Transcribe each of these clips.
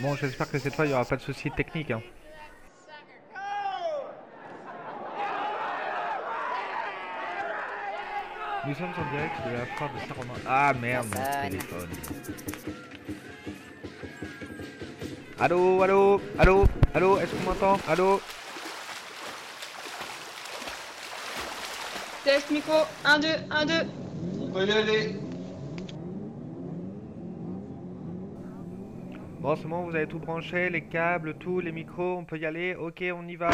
Bon, j'espère que cette fois il n'y aura pas de soucis techniques. Hein. Nous sommes en direct de la foire de Saint-Romain. Ah merde, mon téléphone. Allô, allô, allô, allô, est-ce qu'on m'entend? Allô? Test micro, 1, 2, 1, 2. On peut y aller. Bon, vous avez tout branché, les câbles, tout, les micros, on peut y aller Ok, on y va.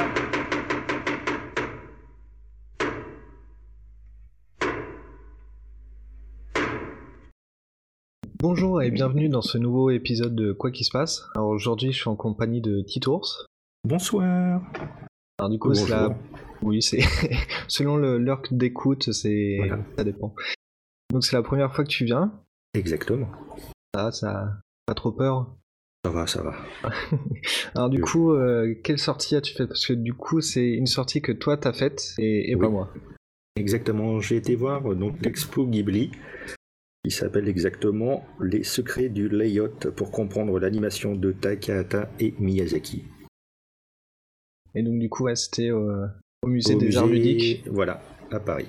Bonjour et bienvenue dans ce nouveau épisode de Quoi qui se passe. Alors aujourd'hui, je suis en compagnie de Titours. Bonsoir. Alors du coup, c'est la... oui, c'est selon le- l'heure d'écoute, c'est Voilà. ça dépend. Donc c'est la première fois que tu viens. Exactement. Ah, ça pas trop peur. Ça va, ça va. Alors du Oui. coup, euh, quelle sortie as-tu faite Parce que du coup, c'est une sortie que toi t'as faite et, et Oui. pas moi. Exactement. J'ai été voir donc l'expo Ghibli qui s'appelle exactement Les secrets du layout pour comprendre l'animation de Takahata et Miyazaki. Et donc du coup, ouais, c'était euh, au musée Au des arts musée, ludiques. Voilà, à Paris.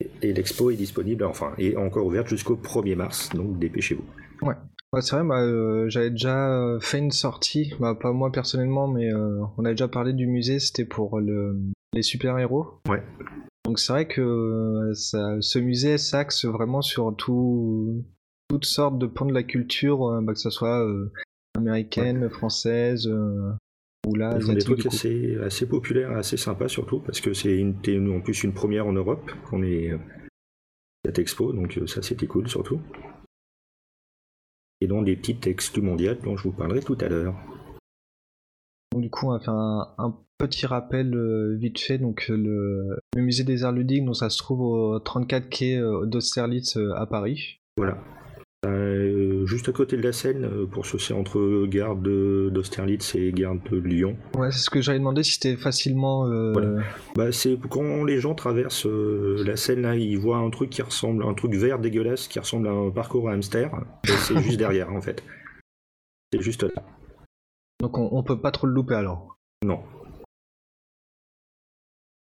Et- Et l'expo est disponible, enfin, est encore ouverte jusqu'au 1er mars, donc dépêchez-vous. Ouais, c'est vrai, bah, euh, j'avais déjà euh, fait une sortie, bah, pas moi personnellement, mais euh, on a déjà parlé du musée, c'était pour le, les super-héros. Ouais. Donc c'est vrai que ça, ce musée s'axe vraiment sur tout, toutes sortes de pans de la culture, bah, que ce soit euh, américaine, française, ou là, Ils font des trucs assez, assez populaires, assez sympas surtout, parce que c'est en plus une première en Europe qu'on est cette expo, donc ça c'était cool surtout. Et donc des petites exclus mondiales dont je vous parlerai tout à l'heure. Donc du coup, on va faire un, un petit rappel euh, vite fait. Donc euh, le, le musée des arts ludiques, donc ça se trouve au 34 quai euh, d'Austerlitz à Paris. Voilà. Euh, juste à côté de la Seine, euh, pour ceux c'est entre gare d'Austerlitz et gare de Lyon. Ouais, c'est ce que j'avais demandé si c'était facilement. euh, Voilà. Bah, c'est quand les gens traversent euh, la Seine là, ils voient un truc qui ressemble, un truc vert dégueulasse qui ressemble à un parcours à hamster. C'est juste derrière en fait. C'est juste là. Donc on, on peut pas trop le louper alors? Non,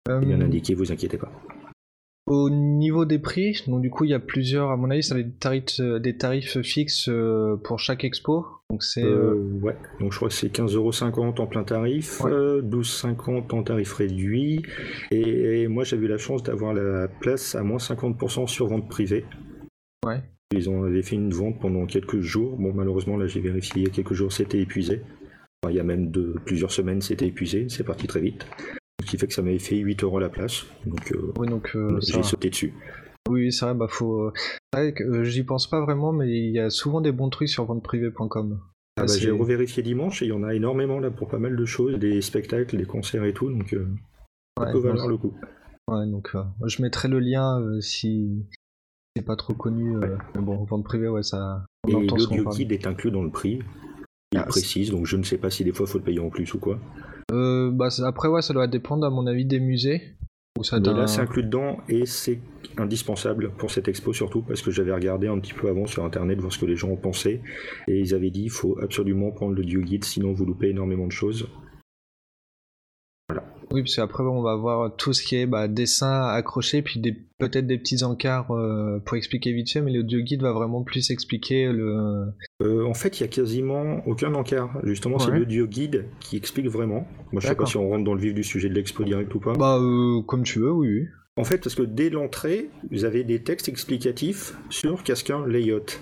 bien indiqué, vous inquiétez pas. Au niveau des prix, donc du coup il y a plusieurs, à mon avis, ça des tarifs, euh, des tarifs fixes euh, pour chaque expo. Donc c'est. Euh, ouais, donc je crois que c'est 15,50€ en plein tarif, Ouais. euh, 12,50€ en tarif réduit, et, moi j'ai eu la chance d'avoir la place à moins 50% sur vente privée. Ouais. Ils ont avaient fait une vente pendant quelques jours, bon malheureusement là j'ai vérifié il y a quelques jours c'était épuisé, Enfin, il y a même de, plusieurs semaines c'était épuisé, c'est parti très vite, ce qui fait que ça m'avait fait 8€ la place, donc euh, Oui, donc euh, j'ai sauté dessus. Oui, c'est vrai, bah faut. euh, vrai que euh, j'y pense pas vraiment, mais il y a souvent des bons trucs sur venteprivée.com. Ah Ah, bah, j'ai revérifié dimanche et il y en a énormément là pour pas mal de choses, des spectacles, des concerts et tout, donc euh, ça Ouais, peut valoir le coup. Ouais, donc euh, je mettrai le lien euh, si c'est pas trop connu. euh, Mais bon, vente privée, ouais, ça. On Et l'audio guide est inclus dans le prix. Il Ah, précise, donc je ne sais pas si des fois faut le payer en plus ou quoi. Euh, bah, après, ouais, ça doit dépendre, à mon avis, des musées. Ou ça Mais là, c'est inclus dedans et c'est indispensable pour cette expo surtout parce que j'avais regardé un petit peu avant sur internet voir ce que les gens en pensaient et ils avaient dit il faut absolument prendre l'audio guide sinon vous loupez énormément de choses. Oui, parce qu'après, on va voir tout ce qui est bah, dessin accroché, puis des... peut-être des petits encarts euh, pour expliquer vite fait, mais l'audio guide va vraiment plus expliquer le. Euh, en fait, il y a quasiment aucun encart. Justement, c'est l'audio guide qui explique vraiment. Moi, je sais pas si on rentre dans le vif du sujet de l'expo direct ou pas. Bah, euh, comme tu veux, oui, oui. En fait, parce que dès l'entrée, vous avez des textes explicatifs sur qu'est-ce qu'un layout.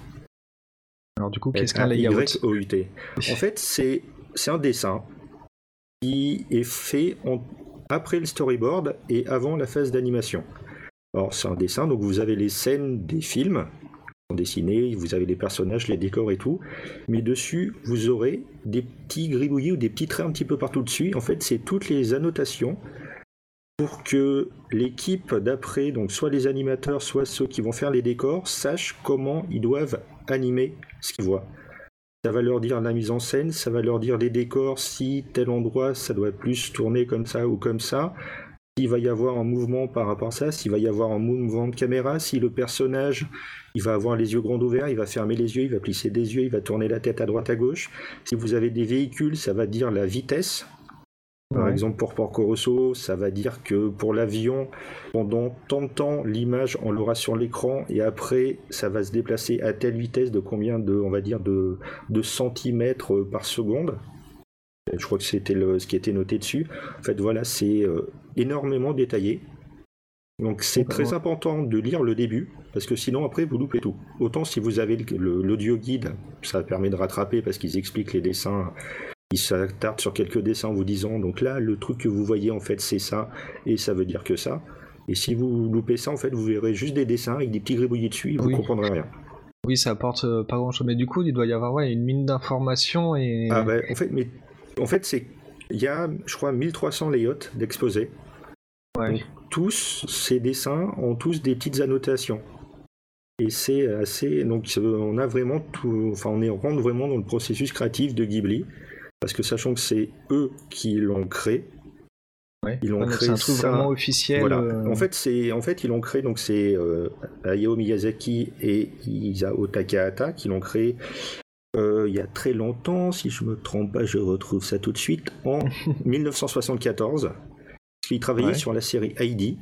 Alors, du coup, qu'est-ce qu'un layout Y-O-U-T. En fait, c'est c'est un dessin qui est fait après le storyboard et avant la phase d'animation. Alors, c'est un dessin, donc vous avez les scènes des films dessinées, vous avez les personnages, les décors et tout, mais dessus, vous aurez des petits gribouillis ou des petits traits un petit peu partout dessus. En fait, c'est toutes les annotations pour que l'équipe d'après, donc soit les animateurs, soit ceux qui vont faire les décors, sachent comment ils doivent animer ce qu'ils voient. Ça va leur dire la mise en scène, ça va leur dire les décors, si tel endroit ça doit plus tourner comme ça ou comme ça, s'il va y avoir un mouvement par rapport à ça, s'il va y avoir un mouvement de caméra, si le personnage il va avoir les yeux grands ouverts, il va fermer les yeux, il va plisser des yeux, il va tourner la tête à droite à gauche. Si vous avez des véhicules, ça va dire la vitesse. Par Ouais. exemple, pour Porco Rosso, ça va dire que pour l'avion, pendant tant de temps, l'image, on l'aura sur l'écran et après, ça va se déplacer à telle vitesse de combien de, on va dire, de, de centimètres par seconde. Je crois que c'était ce qui était noté dessus. En fait, voilà, c'est euh, énormément détaillé. Donc c'est très important de lire le début, parce que sinon après vous loupez tout. Autant si vous avez l'audio guide, ça permet de rattraper parce qu'ils expliquent les dessins, ils s'attardent sur quelques dessins en vous disant, donc là le truc que vous voyez en fait c'est ça, et ça veut dire que ça. Et si vous loupez ça, en fait, vous verrez juste des dessins avec des petits gribouillis dessus, et vous Oui. comprendrez rien. Oui, ça apporte euh, pas grand chose. Mais du coup, il doit y avoir ouais, une mine d'informations et. Ah bah, en fait, mais en fait, c'est il y a, je crois, 1300 layouts d'exposés. ouais. Tous ces dessins ont tous des petites annotations. Et c'est assez. Donc, on a vraiment tout. Enfin, on est on rentre vraiment dans le processus créatif de Ghibli. Parce que sachant que c'est eux qui l'ont créé, ouais. ils ont Ouais, donc créé C'est un truc ça- vraiment officiel. voilà. euh, En fait, c'est en fait ils l'ont créé donc c'est euh, Hayao Miyazaki et Isao Takahata qui l'ont créé euh, il y a très longtemps. Si je me trompe pas, je retrouve ça tout de suite en 1974. Ils travaillaient Ouais. sur la série Heidi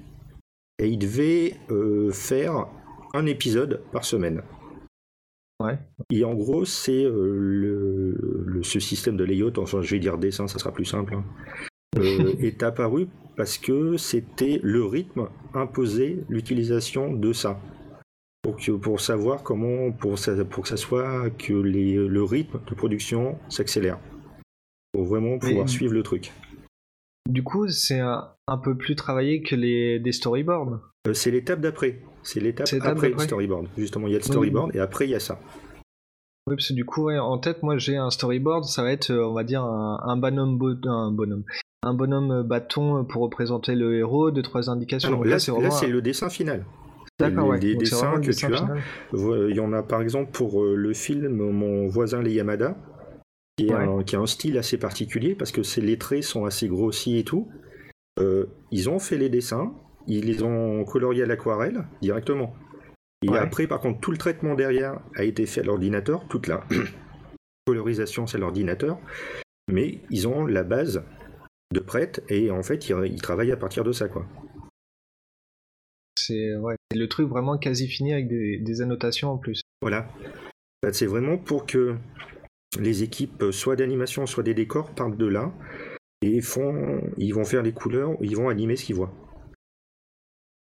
et ils devaient euh, faire un épisode par semaine. Ouais. Et en gros, c'est euh, le, le- ce système de layout, enfin je vais dire dessin, ça sera plus simple, hein, euh, est apparu parce que c'était le rythme imposé l'utilisation de ça. Pour, que, pour savoir comment, pour, ça- pour que ça soit que les, le rythme de production s'accélère. Pour vraiment pouvoir suivre le truc. Du coup, c'est un, un peu plus travaillé que les des storyboards. Euh, c'est l'étape d'après. C'est l'étape après le storyboard. Justement, il y a le Oui. storyboard et après il y a ça. Oui, parce que du coup, ouais, en tête, moi, j'ai un storyboard. Ça va être, euh, on va dire, un, un bonhomme, bo- un bonhomme, un bonhomme euh, bâton pour représenter le héros, deux trois Ah indications. non, là, c'est le dessin final. D'accord, ouais. Donc, vraiment dessins que dessin tu as. final. Il y en a par exemple pour euh, le film Mon voisin les Yamada, qui, est Ouais. un, qui a un style assez particulier parce que les traits sont assez grossis et tout. Euh, ils ont fait les dessins, ils les ont coloriés à l'aquarelle directement. Et Ouais. après, par contre, tout le traitement derrière a été fait à l'ordinateur, toute la colorisation c'est à l'ordinateur, mais ils ont la base de prête et en fait ils, ils travaillent à partir de ça quoi. C'est ouais, le truc vraiment quasi fini avec des, des annotations en plus. Voilà. C'est vraiment pour que les équipes, euh, soit d'animation, soit des décors, partent de là et font, ils vont faire les couleurs, ils vont animer ce qu'ils voient.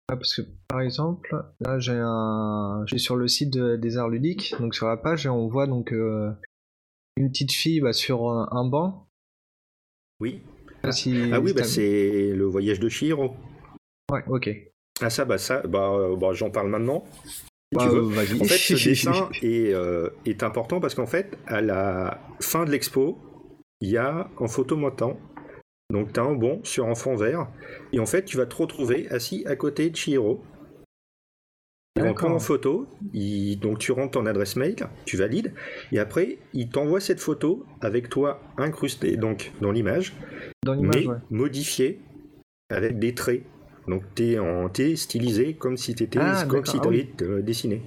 Ah, parce que par exemple, là j'ai un, sur le site de- des arts ludiques, donc sur la page, et on voit donc euh, une petite fille bah, sur un, un banc. Oui. Si- Ah oui, bah c'est le voyage de Chihiro. Ouais, ok. Ah ça, bah ça, bah, euh, bah, j'en parle maintenant. si Bah, tu veux. En fait, ce dessin est, euh, est important parce qu'en fait, à la fin de l'expo, il y a en photo montant. Donc, tu as un bon sur un fond vert. Et en fait, tu vas te retrouver assis à côté de Chihiro. Ils vont prendre en photo. il- Donc, tu rentres ton adresse mail, tu valides. Et après, il t'envoie cette photo avec toi incrusté donc, dans l'image, Dans mais l'image, ouais. modifiée avec des traits. Donc, tu es, en... t'es stylisé comme si tu étais Ah, comme si Ah dessiné.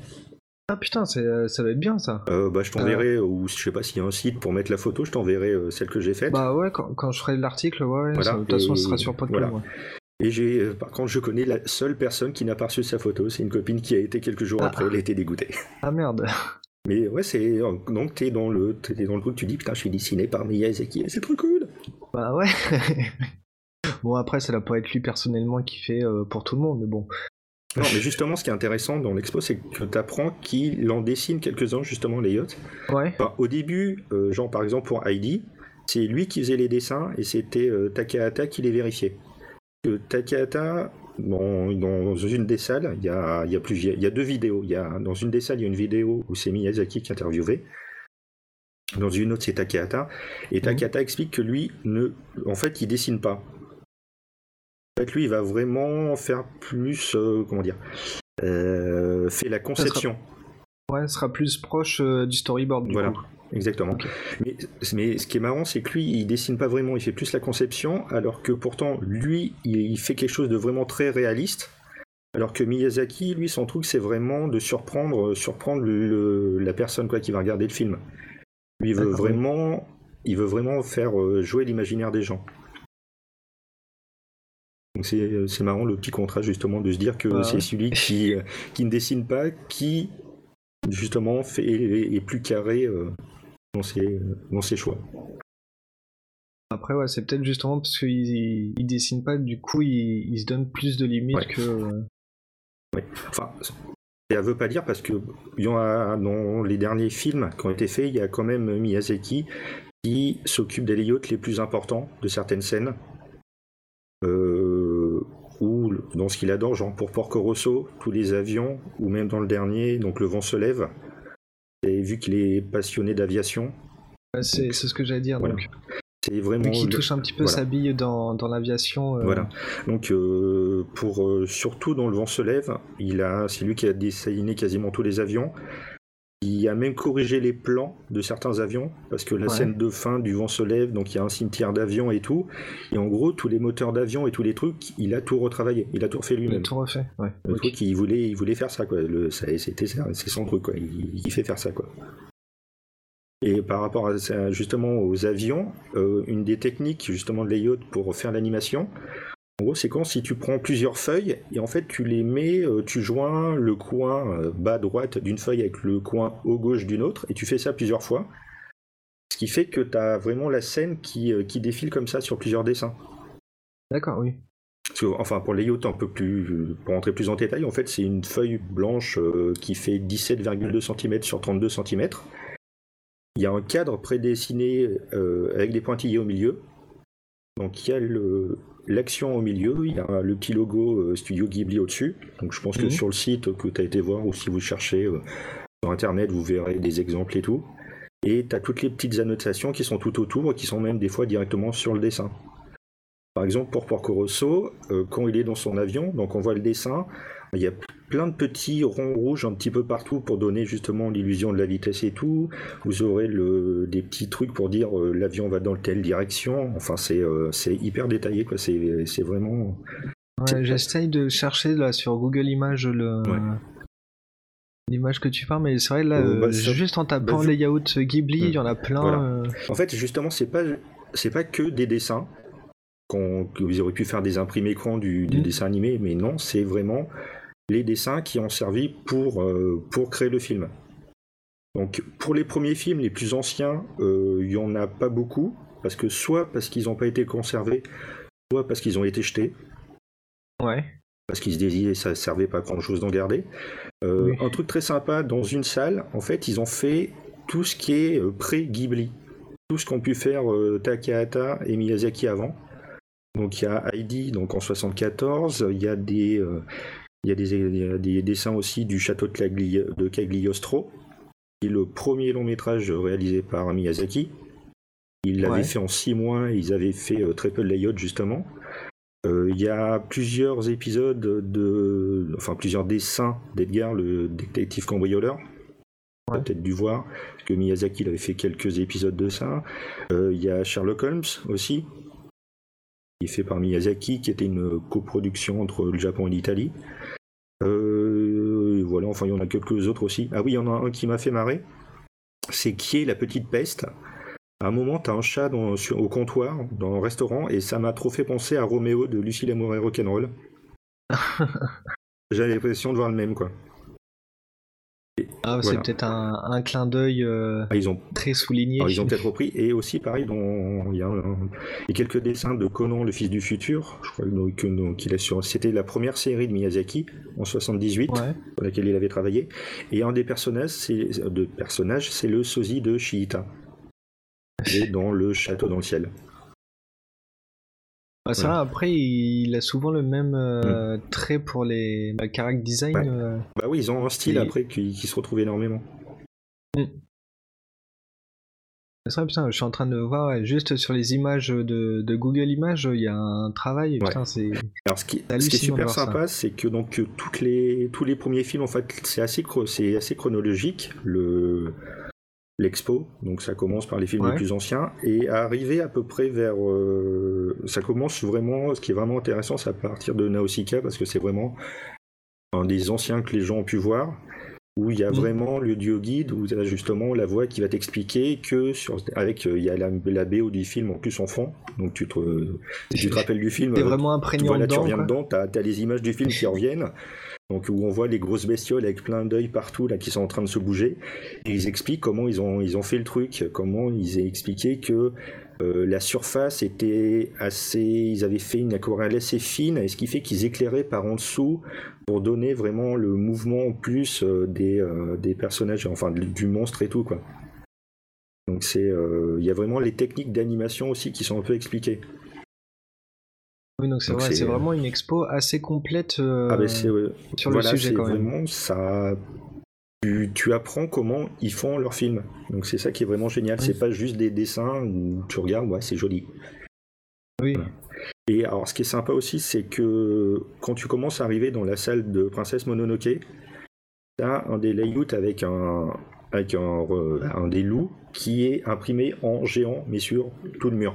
Ah putain, c'est- ça doit être bien ça. Euh, bah, je t'enverrai, ou je sais pas s'il y a un site pour mettre la photo, je t'enverrai euh, celle que j'ai faite. Bah ouais, quand, quand je ferai l'article, ouais, Voilà, ça- de toute façon, ce sera sur Podcom. voilà. ouais. Et j'ai, euh, par contre, je connais la seule personne qui n'a pas reçu sa photo, c'est une copine qui a été quelques jours Ah. après, elle était dégoûtée. Ah merde. Mais ouais, c'est donc t'es dans le, t'es dans le truc, tu dis putain, je suis dessiné par Miyazaki, c'est trop cool. Bah ouais. bon après, ça doit pas être lui personnellement qui fait euh, pour tout le monde, mais bon. Non, mais justement, ce qui est intéressant dans l'expo, c'est que tu apprends qu'il en dessine quelques-uns justement les yachts. Ouais. Enfin, au début, euh, genre par exemple pour Heidi, c'est lui qui faisait les dessins et c'était euh, Takahata qui les vérifiait. Takahata, dans, dans une des salles, il y a, y a y a deux vidéos. Y a, dans une des salles, il y a une vidéo où c'est Miyazaki qui est interviewé. Dans une autre, c'est Takahata. Et Takahata explique que lui, ne, en fait, il dessine pas. Fait, lui, il va vraiment faire plus, euh, comment dire, euh, fait la conception. Ouais, sera plus proche euh, du storyboard du Voilà. coup. Exactement. Mais, mais ce qui est marrant, c'est que lui, il dessine pas vraiment, il fait plus la conception, alors que pourtant, lui, il, fait quelque chose de vraiment très réaliste. Alors que Miyazaki, lui, son truc, c'est vraiment de surprendre, euh, surprendre le- la personne quoi, qui va regarder le film. Lui, il veut vraiment, il veut vraiment faire jouer l'imaginaire des gens. Donc c'est euh, c'est marrant le petit contraste justement de se dire que c'est celui qui, euh, qui ne dessine pas, qui justement fait, est, est plus carré euh, dans, ses, dans ses choix. Après, ouais, c'est peut-être justement parce qu'il il, il dessine pas, du coup, il, il se donne plus de limites Ouais. que. Enfin, ça veut pas dire parce que dans les derniers films qui ont été faits, il y a quand même Miyazaki qui s'occupe des layouts les plus importants de certaines scènes. Euh, dans ce qu'il adore, genre pour Porco Rosso, tous les avions, ou même dans le dernier, donc Le vent se lève. Et vu qu'il est passionné d'aviation, c'est ce que j'allais dire. Voilà. Donc, c'est vraiment. vu qu'il touche un petit peu voilà. sa bille dans, dans l'aviation. euh, Voilà. Donc, euh, pour euh, surtout dans Le Vent se lève, il a, c'est lui qui a dessiné quasiment tous les avions. Il a même corrigé les plans de certains avions parce que la Ouais. scène de fin du Vent se lève, donc il y a un cimetière d'avions et tout. Et en gros, tous les moteurs d'avions et tous les trucs, il a tout retravaillé. Il a tout refait Il a lui-même. tout refait. Ouais. Le truc, il voulait, il voulait faire ça, quoi. C'était, c'est son truc, quoi. Il, il fait faire ça, quoi. Et par rapport à ça, justement aux avions, euh, une des techniques justement de layout pour faire l'animation, en gros, c'est quand si tu prends plusieurs feuilles et en fait tu les mets, euh, tu joins le coin euh, bas droite d'une feuille avec le coin haut gauche d'une autre et tu fais ça plusieurs fois. Ce qui fait que tu as vraiment la scène qui, euh, qui défile comme ça sur plusieurs dessins. D'accord, oui. Enfin, pour layout un peu plus, pour rentrer plus en détail, en fait, c'est une feuille blanche qui fait 17,2 cm sur 32 cm. Il y a un cadre prédessiné avec des pointillés au milieu. Donc il y a le- l'action au milieu, il y a le petit logo euh, Studio Ghibli au-dessus. Donc je pense que Mhm. sur le site que tu as été voir ou si vous cherchez euh, sur internet, vous verrez des exemples et tout. Et tu as toutes les petites annotations qui sont tout autour et qui sont même des fois directement sur le dessin. Par exemple, pour Porco Rosso, euh, quand il est dans son avion, donc on voit le dessin, il y a plein de petits ronds rouges un petit peu partout pour donner justement l'illusion de la vitesse et tout. Vous aurez le, des petits trucs pour dire euh, l'avion va dans telle direction. Enfin, c'est euh, c'est hyper détaillé, quoi. C'est vraiment. Ouais, J'essaye de chercher là sur Google Images le. Ouais. L'image que tu parles, mais c'est vrai là, Euh, bah, euh, juste en tapant bah, layout Ghibli, Hmm. il y en a plein. Voilà. euh, En fait, justement, c'est pas c'est pas que des dessins. que vous auriez pu faire des imprimés écran du, du Mm. dessin animé, mais non, c'est vraiment les dessins qui ont servi pour, euh, pour créer le film. Donc, pour les premiers films, les plus anciens, euh, il y en a pas beaucoup, parce que soit parce qu'ils n'ont pas été conservés, soit parce qu'ils ont été jetés, Ouais. parce qu'ils se disaient ça servait pas à grand chose d'en garder. Euh, Oui. Un truc très sympa, dans une salle, en fait, ils ont fait tout ce qui est pré-Ghibli. Tout ce qu'ont pu faire Takahata et Miyazaki avant. Donc il y a Heidi donc en 74, il y a des, euh, il y a des, dessins aussi du château de, Cagli- de Cagliostro, qui est le premier long métrage réalisé par Miyazaki. Il l'avait Ouais. fait en six mois, ils avaient fait euh, très peu de layout justement. Euh, Il y a plusieurs épisodes de, enfin plusieurs dessins d'Edgar, le détective cambrioleur. Ouais. peut-être dû voir que Miyazaki il avait fait quelques épisodes de ça. Euh, Il y a Sherlock Holmes aussi, qui est fait par Miyazaki, qui était une coproduction entre le Japon et l'Italie. Enfin il y en a quelques autres aussi. Ah oui, il y en a un qui m'a fait marrer. C'est qui est la petite peste? À un moment, t'as un chat dans- sur- au comptoir, dans un restaurant, et ça m'a trop fait penser à Roméo de Lucie l'amour et rock'n'roll. J'avais l'impression de voir le même, quoi. Ah, c'est Voilà. peut-être un, un clin d'œil euh, Ah, ont très souligné. Alors, ils ont peut-être repris, et aussi pareil, dans- il y a, un- il y a quelques dessins de Conan, le fils du futur, je crois qu'il a sur- c'était la première série de Miyazaki en 78, Ouais. sur laquelle il avait travaillé, et un des personnages, c'est, de personnages, c'est le sosie de Shiita, est dans le château dans le ciel. Bah, c'est Voilà. vrai, après, il a souvent le même euh, trait pour les bah, character design. Ouais. euh, Bah oui, ils ont un style Et- après qui, qui se retrouve énormément. C'est vrai, putain, je suis en train de voir ouais, juste sur les images de, de Google Images, il y a un travail. Putain, c'est. Alors, ce qui, ce qui est super sympa, c'est que donc toutes les, tous les premiers films, en fait, c'est assez, c'est assez chronologique. Le l'expo, donc ça commence par les films Ouais. les plus anciens et arriver à peu près vers, euh, ça commence vraiment. Ce qui est vraiment intéressant, c'est à partir de Nausicaa parce que c'est vraiment un des anciens que les gens ont pu voir. Où il y a Mhm. vraiment l'audio guide où tu as justement la voix qui va t'expliquer que sur avec euh, il y a la, la BO du film en plus en fond donc tu te, tu te rappelles du film T'es vraiment imprégné voilà, tu dedans. reviens quoi. dedans, t'as as les images du film qui reviennent, donc où on voit les grosses bestioles avec plein d'œils partout là qui sont en train de se bouger, et ils expliquent comment ils ont fait le truc, comment ils ont expliqué que euh, la surface était assez, ils avaient fait une aquarelle assez fine, et ce qui fait qu'ils éclairaient par en dessous pour donner vraiment le mouvement en plus euh, des euh, des personnages, enfin du monstre et tout quoi. Donc c'est, il y a vraiment les techniques d'animation aussi qui sont un peu expliquées. Oui, donc c'est vrai, vraiment une expo assez complète euh, Ah ben ouais, sur voilà, le sujet quand même. vraiment ça. Tu, tu apprends comment ils font leurs films. Donc c'est ça qui est vraiment génial. Oui. C'est pas juste des dessins où tu regardes, ouais, c'est joli. Oui. Voilà. Et alors ce qui est sympa aussi, c'est que quand tu commences à arriver dans la salle de Princesse Mononoke, t'as un des layouts avec un avec un, euh, un des loups qui est imprimé en géant, mais sur tout le mur.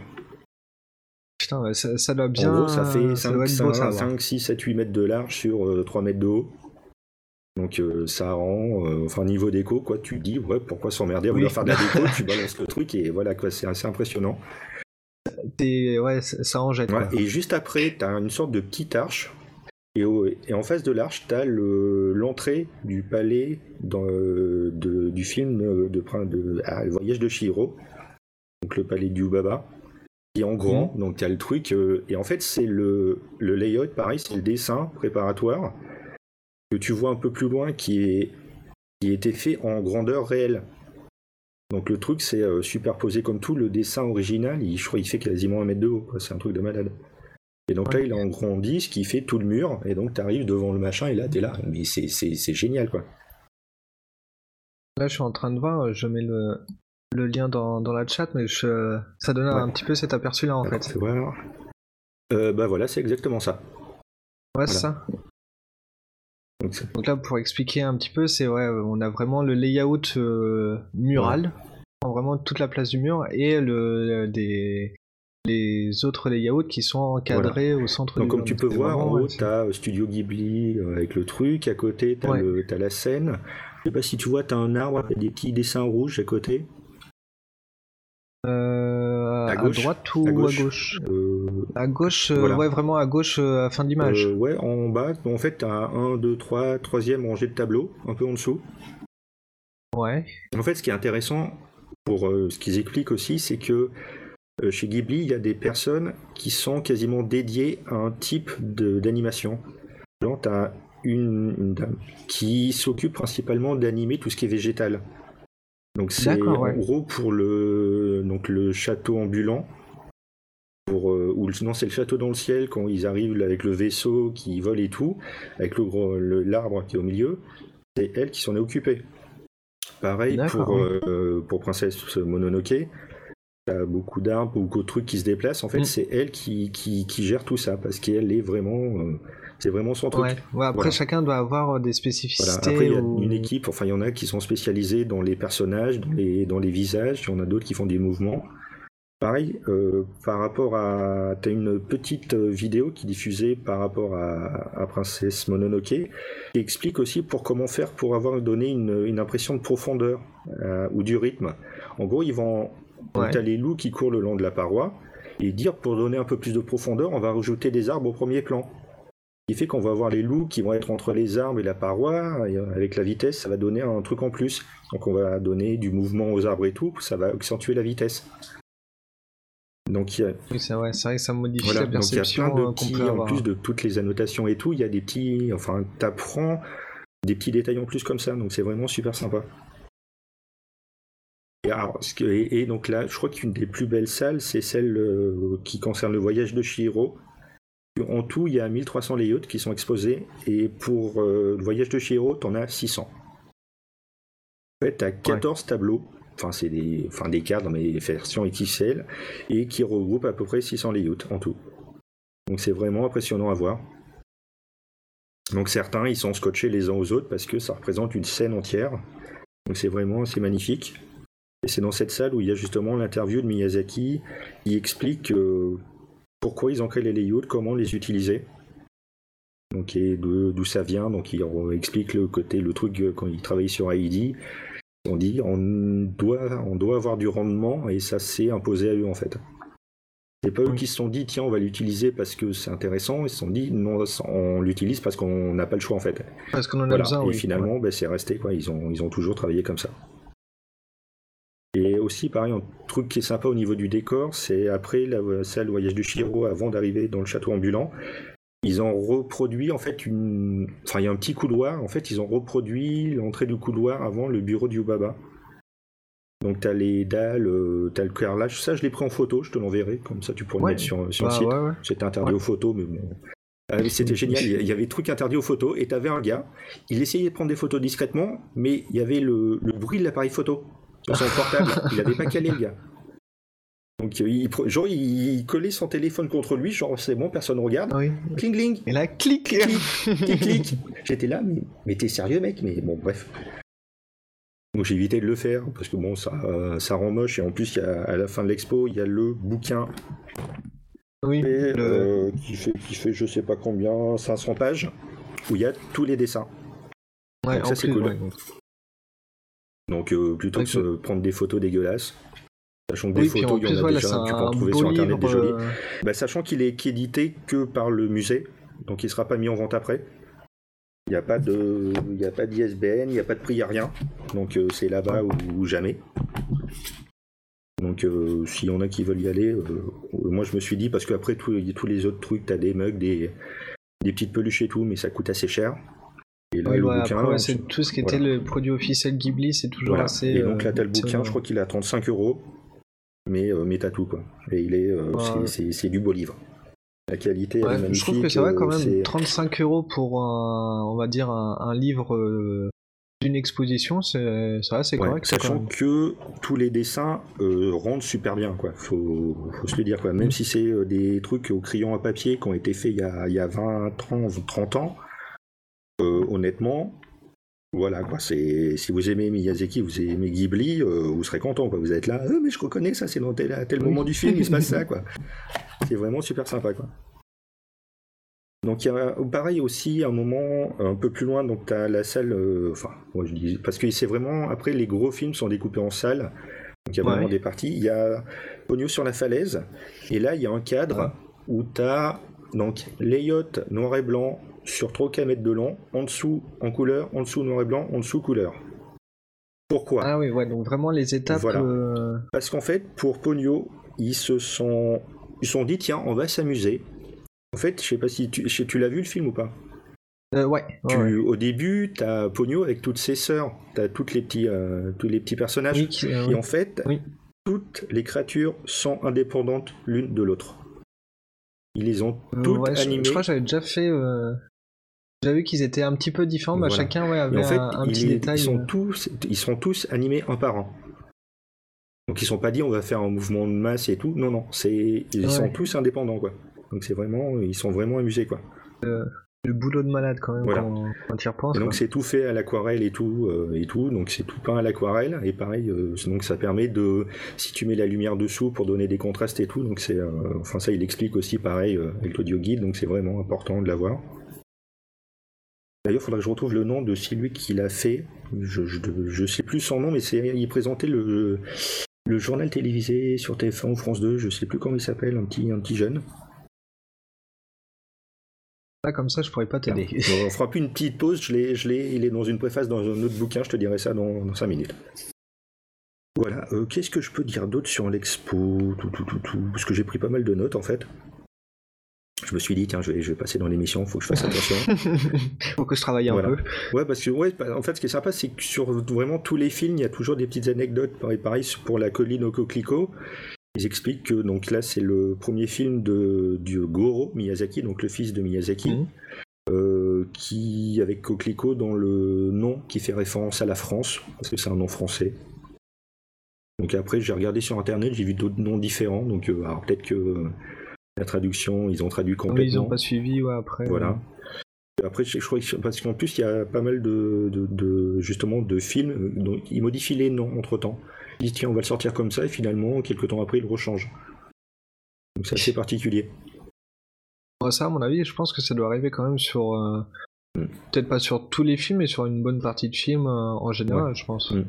Putain, ça, ça doit bien. En gros, ça fait ça doit 5, être beau, ça, à voir. 5, 6, 7, 8 mètres de large sur euh, 3 mètres de haut. Donc euh, ça rend, euh, enfin niveau déco, quoi, tu te dis, ouais, pourquoi s'emmerder à Oui. vouloir faire de la déco, tu balances le truc et voilà, quoi, c'est assez impressionnant. Ouais, ça, en jette. Ouais, et juste après, tu as une sorte de petite arche. Et, au- et en face de l'arche, tu as l'entrée du palais dans, euh, de- du film euh, de, de- ah, Le voyage de Chihiro. Donc le palais du Baba. Qui est en grand, donc tu as le truc. euh, et en fait, c'est le, le layout, pareil, c'est le dessin préparatoire que tu vois un peu plus loin qui est qui a été fait en grandeur réelle. Donc le truc c'est euh, superposé comme tout, le dessin original, il, je crois il fait quasiment un mètre de haut, c'est un truc de malade. Et donc là il a agrandi, ce qui fait tout le mur, et donc tu arrives devant le machin et là t'es là, mais c'est, c'est, c'est génial quoi. Là, je suis en train de voir, je mets le, le lien dans, dans la chat, mais je, ça donne un Ouais. petit peu cet aperçu-là en Alors, fait. voir. Euh, bah voilà, c'est exactement ça. Ouais, c'est ça. Donc, c'est- Donc là, pour expliquer un petit peu, c'est ouais, on a vraiment le layout euh, mural, prend vraiment toute la place du mur, et le des les autres layouts qui sont encadrés au centre Donc du comme mur. tu Donc, peux c'est voir, en haut, ouais, c'est- t'as euh, Studio Ghibli euh, avec le truc, à côté t'as, Ouais. le, t'as la scène. Je sais pas si tu vois, t'as un arbre avec des petits dessins rouges à côté. Euh, à, gauche, droite ou à à gauche? Euh, À gauche, euh, Voilà. ouais, vraiment à gauche, à fin d'image. Euh, ouais, en bas, en fait, un 1, 2, 3, troisième rangée de tableaux, un peu en dessous. Ouais. En fait, ce qui est intéressant pour ce qu'ils expliquent aussi, c'est que chez Ghibli, il y a des personnes qui sont quasiment dédiées à un type de- d'animation. Genre, t'as une, une dame qui s'occupe principalement d'animer tout ce qui est végétal. Donc c'est ouais. en gros pour le donc le château ambulant. Pour, euh, ou le- non, c'est le château dans le ciel quand ils arrivent avec le vaisseau qui vole et tout, avec le l'arbre qui est au milieu. C'est elle qui s'en est occupée. Pareil pour, oui. euh, pour Princesse Mononoke. T'as beaucoup d'arbres, beaucoup de trucs qui se déplacent. En fait, Mm. c'est elle qui, qui, qui gère tout ça parce qu'elle est vraiment. euh, c'est vraiment son truc. Ouais. Ouais, après, Voilà. chacun doit avoir euh, des Voilà. spécificités. Après, il y a une équipe, enfin, il y en a qui sont spécialisés dans les personnages, dans les, dans les visages, il y en a d'autres qui font des mouvements. Pareil, euh, par rapport à. Tu as une petite euh, vidéo qui est diffusée par rapport à, à Princesse Mononoke, qui explique aussi pour comment faire pour avoir donné une, une impression de profondeur euh, ou du rythme. En gros, ils vont. Ouais. Tu as les loups qui courent le long de la paroi, et dire pour donner un peu plus de profondeur, on va rajouter des arbres au premier plan. Qui fait qu'on va avoir les loups qui vont être entre les arbres et la paroi, et euh, avec la vitesse, ça va donner un truc en plus. Donc on va donner du mouvement aux arbres et tout, ça va accentuer la vitesse. Donc il y a, Oui, c'est c'est vrai que ça modifie voilà, la donc il y a perception plein de euh, petits, en plus de toutes les annotations et tout, il y a des petits, enfin t'apprends des petits détails en plus comme ça, donc c'est vraiment super sympa. Et, alors, ce que- et- et donc là, je crois qu'une des plus belles salles, c'est celle euh, qui concerne le voyage de Chihiro. En tout, il y a 1300 layouts qui sont exposés, et pour euh, le voyage de Chihiro, t'en as 600. En fait, t'as 14 tableaux enfin c'est des, enfin des cadres, mais version XXL, et qui regroupent à peu près 600 layouts en tout. Donc c'est vraiment impressionnant à voir. Donc certains, ils sont scotchés les uns aux autres parce que ça représente une scène entière. Donc c'est vraiment assez magnifique. Et c'est dans cette salle où il y a justement l'interview de Miyazaki qui explique euh, pourquoi ils ont créé les layouts, comment les utiliser. Donc et d'où ça vient. Donc il explique le côté, le truc euh, quand il travaille sur AID. On dit on doit, on doit avoir du rendement et ça s'est imposé à eux en fait. C'est pas eux qui se sont dit tiens on va l'utiliser parce que c'est intéressant, ils se sont dit non on l'utilise parce qu'on n'a pas le choix en fait. Parce qu'on en a besoin. Et finalement ben, c'est resté quoi, ils ont, ils ont toujours travaillé comme ça. Et aussi pareil un truc qui est sympa au niveau du décor, c'est après la salle voyage du Chiro avant d'arriver dans le château ambulant, ils ont reproduit en fait une. Enfin, il y a un petit couloir. En fait, ils ont reproduit l'entrée du couloir avant le bureau du Yubaba. Donc, tu as les dalles, euh, tu as le carrelage. Ça, je l'ai pris en photo. Je te l'enverrai. Comme ça, tu pourras le mettre sur, sur le bah, site. C'était interdit aux photos, mais bon. Ah c'était génial. Il y avait truc interdit aux photos. Et tu avais un gars. Il essayait de prendre des photos discrètement, mais il y avait le, le bruit de l'appareil photo sur son portable. il n'avait pas calé le gars. Donc, euh, il, genre, il collait son téléphone contre lui, genre, c'est bon, personne regarde. Oui. Cling, cling. Et là, clic. Clic, clic, clic. J'étais là, mais, mais t'es sérieux, mec? Mais bon, bref. Donc, j'ai évité de le faire, parce que bon, ça, ça rend moche. Et en plus, y a, à la fin de l'expo, il y a le bouquin. Oui. Euh, qui, fait, qui fait, je sais pas combien, 500 pages, où il y a tous les dessins. Ouais, Donc, ça, c'est cool. Donc, euh, plutôt que de prendre des photos dégueulasses. Sachant que des photos, il y en a déjà, tu peux en trouver sur internet des jolies. Euh, bah, sachant qu'il est édité que par le musée, donc il ne sera pas mis en vente après. Il n'y a pas de, il a pas d'ISBN, il n'y a pas de prix, il n'y a rien. Donc euh, c'est là-bas ou, jamais. Donc euh, s'il y en a qui veulent y aller, moi je me suis dit parce qu'après tous, les autres trucs, tu as des mugs, des, des petites peluches et tout, mais ça coûte assez cher. Et là, le bouquin, c'est tout ce qui était le produit officiel Ghibli, c'est toujours assez. Et donc là, tu as le bouquin, je crois qu'il est à 35 euros mais, euh, mais t'as tout quoi. Et il est, euh, c'est du beau livre. La qualité est magnifique. Je trouve que ça va quand même 35 euros pour un, on va dire un, livre euh, d'une exposition, c'est ça c'est correct. Sachant que tous les dessins rendent super bien, quoi. Faut, faut se le dire, quoi. Même mm. si c'est des trucs au crayon à papier qui ont été faits il y a, il y a 20, 30, 30 ans, honnêtement, voilà, quoi. C'est, si vous aimez Miyazaki, vous aimez Ghibli, euh, vous serez content, quoi. Vous êtes là, euh, mais je reconnais ça, c'est dans tel, tel moment du film, il se passe ça, quoi. C'est vraiment super sympa, quoi. Donc il y a pareil aussi un moment un peu plus loin, donc tu as la salle, euh, enfin, moi je dis, parce que c'est vraiment, après les gros films sont découpés en salles, donc il y a vraiment des parties. Il y a Pogno sur la falaise, et là il y a un cadre où tu as donc layout noir et blanc sur 3 km de long, en dessous en couleur, en dessous noir et blanc, en dessous couleur. Pourquoi? Ah oui, ouais, donc vraiment les étapes. Euh, Parce qu'en fait, pour Pogno, ils se sont, ils sont dit tiens, on va s'amuser. En fait, je sais pas si tu, tu l'as vu le film ou pas? Euh, ouais, Au début, tu as Pogno avec toutes ses sœurs, tu as toutes les petits, euh, tous les petits personnages. et en fait, toutes les créatures sont indépendantes l'une de l'autre. Ils les ont toutes animées. Je, crois que j'avais déjà fait j'ai vu qu'ils étaient un petit peu différents, mais chacun ouais, avait un, petit détail. Ils sont, euh. tous, ils sont tous animés un par un. Donc ils sont pas dit on va faire un mouvement de masse et tout. Non, non, c'est ils sont tous indépendants quoi. Donc c'est vraiment, ils sont vraiment amusés quoi. le boulot de malade quand même quand, tu y donc c'est tout fait à l'aquarelle et tout euh, et tout. Donc c'est tout peint à l'aquarelle et pareil. Euh, donc ça permet de si tu mets la lumière dessous pour donner des contrastes et tout. Donc c'est enfin ça il explique aussi pareil avec l'audio guide. Donc c'est vraiment important de l'avoir. D'ailleurs, il faudrait que je retrouve le nom de celui qui l'a fait. Je, ne sais plus son nom, mais c'est il présentait le, le journal télévisé sur TF1 ou France 2. Je sais plus comment il s'appelle, un petit, un petit jeune. Là, comme ça, je pourrais pas t'aider. on fera plus une petite pause. Je l'ai, je l'ai, il est dans une préface dans un autre bouquin. Je te dirai ça dans, 5 minutes. Voilà. Euh, qu'est-ce que je peux dire d'autre sur l'expo? Tout, tout, tout, tout, Parce que j'ai pris pas mal de notes en fait je me suis dit, tiens, je vais, je vais passer dans l'émission, faut que je fasse attention. faut que je travaille un peu. Ouais, parce que, ouais, en fait, ce qui est sympa, c'est que sur vraiment tous les films, il y a toujours des petites anecdotes. Pareil, pareil pour la colline au coquelicot. Ils expliquent que, donc là, c'est le premier film de, du Goro Miyazaki, donc le fils de Miyazaki. Mhm. Euh, qui avec Coquelicot dans le nom qui fait référence à la France parce que c'est un nom français Donc après, j'ai regardé sur internet, j'ai vu d'autres noms différents. Donc euh, alors peut-être que la traduction, ils ont traduit Oui, complètement. ils ont pas suivi, ouais, après. Voilà. Après, je, je crois que- parce qu'en plus, il y a pas mal de, de- de- justement de films, donc ils modifient les noms entre temps. Ils disent tiens, on va le sortir comme ça, et finalement, quelques temps après, ils le rechangent. Donc c'est assez particulier. Ça, à mon avis, je pense que ça doit arriver quand même sur. euh, Mm. Peut-être pas sur tous les films, mais sur une bonne partie de films euh, en général, je pense. Mm.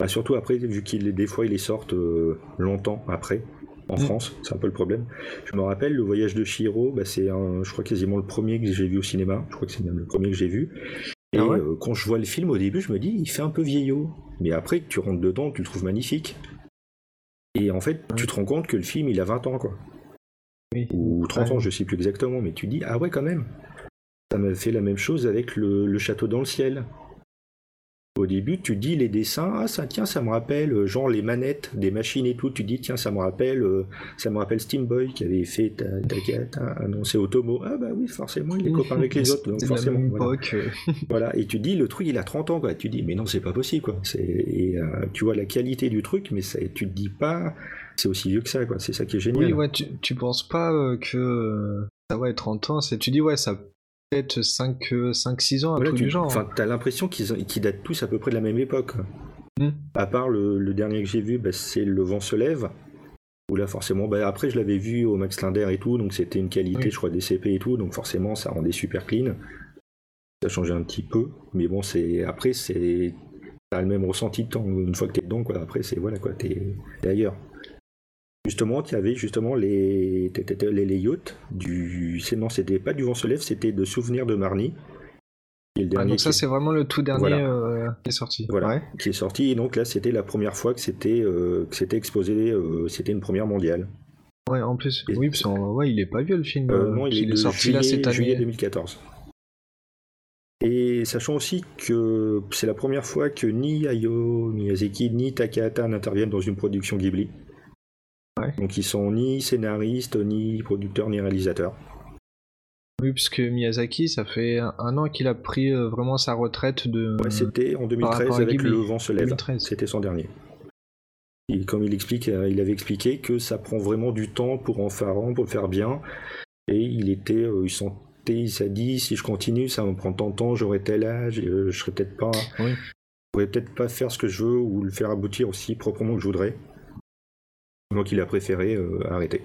Bah, surtout après, vu qu'ils des fois ils les sortent euh, longtemps après en Mm. France, c'est un peu le problème. Je me rappelle le voyage de Chihiro, bah, c'est un- je crois quasiment le premier que j'ai vu au cinéma. Je crois que c'est même le premier que j'ai vu. Et Ah ouais euh, quand je vois le film au début, je me dis il fait un peu vieillot, mais après tu rentres dedans, tu le trouves magnifique. Et en fait, tu te rends compte que le film il a 20 ans quoi, Oui. ou 30 Ouais. ans, je sais plus exactement, mais tu dis ah ouais quand même. Ça m'a fait la même chose avec le, le château dans le ciel. Au début, tu dis les dessins, ah ça tiens, ça me rappelle euh, genre les manettes des machines et tout. Tu dis tiens, ça me rappelle, euh, ça me rappelle Steam Boy qui avait fait ta, ta, ta- ah non, c'est Otomo. Ah bah oui, forcément, il est copain avec les autres, donc forcément. voilà. Voilà, et tu dis le truc il a 30 ans quoi. Tu dis mais non c'est pas possible quoi. Et, euh, tu vois la qualité du truc, mais tu te dis pas c'est aussi vieux que ça quoi. C'est ça qui est génial. Oui, ouais, tu, tu penses pas euh, que ça va être 30 ans, tu dis ouais, ça peut-être 5 6 ans, un truc tu du genre. hein. enfin, t'as l'impression qu'ils qu'ils datent tous à peu près de la même époque. Hmm. À part le, le dernier que j'ai vu, bah, c'est Le vent se lève. Où là forcément, bah, après je l'avais vu au Max Linder et tout, donc c'était une qualité, Oui. je crois, DCP et tout, donc forcément ça rendait super clean. Ça changeait un petit peu, mais bon, c'est après c'est t'as le même ressenti de temps une fois que t'es dedans, quoi. Après c'est voilà quoi, t'es ailleurs. Justement, tu avais justement les, les, les yachts du. Non, c'était pas du vent se lève, c'était de Souvenirs de qui le Ouais, dernier donc ça, qui- c'est vraiment le tout dernier Voilà. euh, qui est sorti. voilà, Ouais. qui est sorti. Et donc là, c'était la première fois que c'était euh, que c'était exposé. euh, c'était une première mondiale. Ouais, en plus. Et- Oui, parce qu'en- ouais, il est pas vieux le film. Non, il est, sorti juillet, là cette juillet année. 2014. Et sachant aussi que c'est la première fois que ni Hayao Miyazaki ni Takahata n'interviennent dans une production Ghibli. Ouais. Donc ils sont ni scénaristes, ni producteurs, ni réalisateurs. Oui, puisque Miyazaki, ça fait un, an qu'il a pris euh, vraiment sa retraite de. Ouais, c'était en par 2013 rapport à avec Ghibli. Le vent se lève. 2013. C'était son dernier. Et comme il explique, euh, il avait expliqué que ça prend vraiment du temps pour en faire un, pour le faire bien. Et il était, euh, il sentait, il s'est dit, si je continue, ça me prendre tant de temps, j'aurai tel âge, euh, je serai peut-être pas, Oui. je pourrais peut-être pas faire ce que je veux ou le faire aboutir aussi proprement que je voudrais. Donc il a préféré euh, arrêter.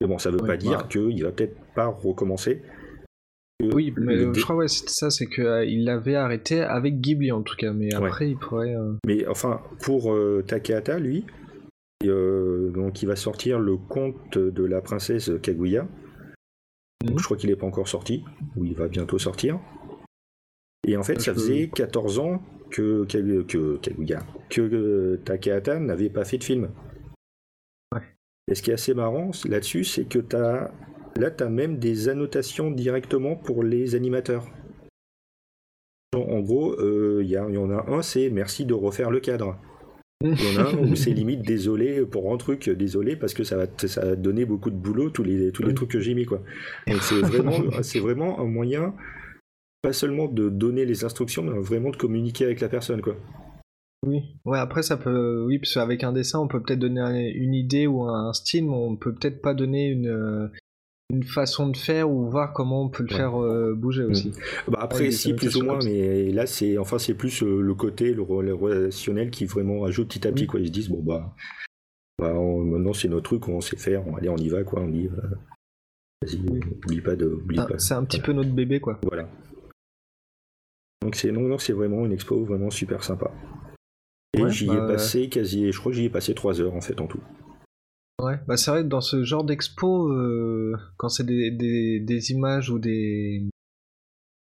Mais bon, ça veut Oui, pas dire bah. qu'il va peut-être pas recommencer. Que Oui, mais euh, je crois ouais, ça, c'est qu'il l'avait arrêté avec Ghibli en tout cas, mais Ouais. après il pourrait. euh, Mais enfin, pour euh, Takahata, lui, euh, donc il va sortir le conte de la princesse Kaguya. Donc, Mhm. je crois qu'il n'est pas encore sorti, ou il va bientôt sortir. Et en fait, ça faisait 14 ans que, que Kaguya, que euh, Takahata n'avait pas fait de film. Et ce qui est assez marrant là-dessus, c'est que là, tu as même des annotations directement pour les animateurs. En, gros, euh, il y, il y en a un, c'est merci de refaire le cadre. Il y en a un où c'est limite désolé pour un truc, désolé parce que ça va, ça va donner beaucoup de boulot, tous les, tous les trucs que j'ai mis. Quoi. Donc c'est vraiment, vraiment un moyen, pas seulement de donner les instructions, mais vraiment de communiquer avec la personne. Quoi. Oui. Ouais, après ça peut. Oui, parce qu'avec un dessin, on peut peut-être donner un- une idée ou un style, mais on peut peut-être pas donner une, euh, une façon de faire ou voir comment on peut le Ouais. faire euh, bouger aussi. Bah après, des si, plus ou moins, mais là, c'est enfin, c'est plus euh, le côté, le, re- le relationnel qui vraiment ajoute petit à petit. Quoi. Ils se disent, bon, bah, bah on- maintenant c'est notre truc, on sait faire, on, allez, on y va, quoi. On dit, euh, vas-y, Oui. oublie pas de. Oublie Ah, pas. C'est un petit Voilà. peu notre bébé, quoi. Voilà. Donc c'est non, non, c'est vraiment une expo vraiment super sympa. Et Ouais, j'y bah, ai passé quasi, je crois que j'y ai passé 3 heures en fait en tout. Ouais, bah c'est vrai que dans ce genre d'expo, euh, quand c'est des, des, des images ou des,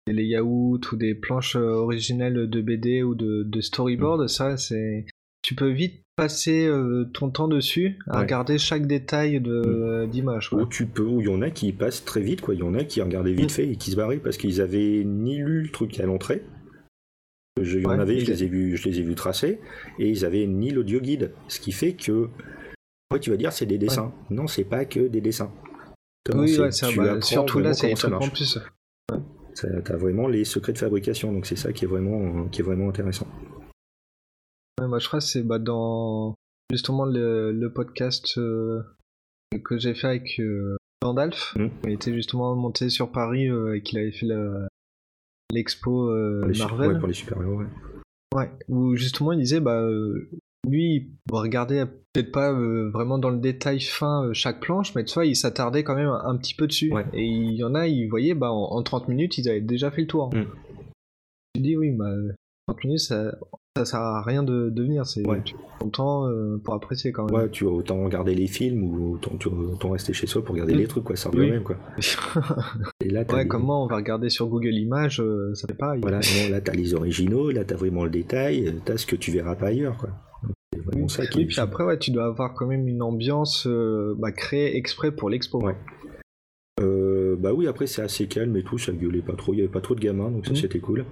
des layouts ou des planches euh, originelles de BD ou de, de storyboard, ça c'est. Tu peux vite passer euh, ton temps dessus à Ouais. regarder chaque détail de d'image. Ou tu peux, ou il y en a qui passent très vite, quoi. Il y en a qui regardaient vite Mm. fait et qui se barraient parce qu'ils avaient ni lu le truc à l'entrée. Je, il y en Ouais, avait, je les ai vus, je les ai vus tracer, et ils avaient ni l'audio guide, ce qui fait que après tu vas dire c'est des dessins. Non, c'est pas que des dessins. Oui, ouais, ça, tu bah, surtout là, c'est comment ça marche. plus. T'as vraiment les secrets de fabrication, donc c'est ça qui est vraiment, qui est vraiment intéressant. Ouais, moi, je crois que c'est bah, dans justement le, le podcast euh, que j'ai fait avec euh, Gandalf. Mm. Il était justement monté sur Paris euh, et qu'il avait fait la- l'expo euh, Marvel. ouais, pour les super-héros, ouais. Ouais, où justement il disait, bah, euh, lui, il regardait peut-être pas euh, vraiment dans le détail fin euh, chaque planche, mais tu vois, il s'attardait quand même un, un petit peu dessus. Ouais. Et il y en a, il voyait, bah, en, en 30 minutes, ils avaient déjà fait le tour. Mm. Tu dis, oui, bah, 30 minutes, ça, ça sert à rien de, de venir, c'est Ouais. tu prends ton temps euh, pour apprécier quand même. Ouais, tu vas autant regarder les films ou autant, tu vas autant rester chez soi pour regarder les trucs, quoi. Ça revient Oui. même, quoi. Et là, ouais, les- comme moi, on va regarder sur Google Images, euh, ça fait pareil. Voilà, non, là, t'as les originaux, là, t'as vraiment le détail, euh, t'as ce que tu verras pas ailleurs, quoi. Vraiment ça qui Oui, puis après, ouais, tu dois avoir quand même une ambiance euh, bah, créée exprès pour l'expo. Ouais. Euh, bah oui, après c'est assez calme et tout, ça gueulait pas trop, il y avait pas trop de gamins, donc ça Mhm. c'était cool.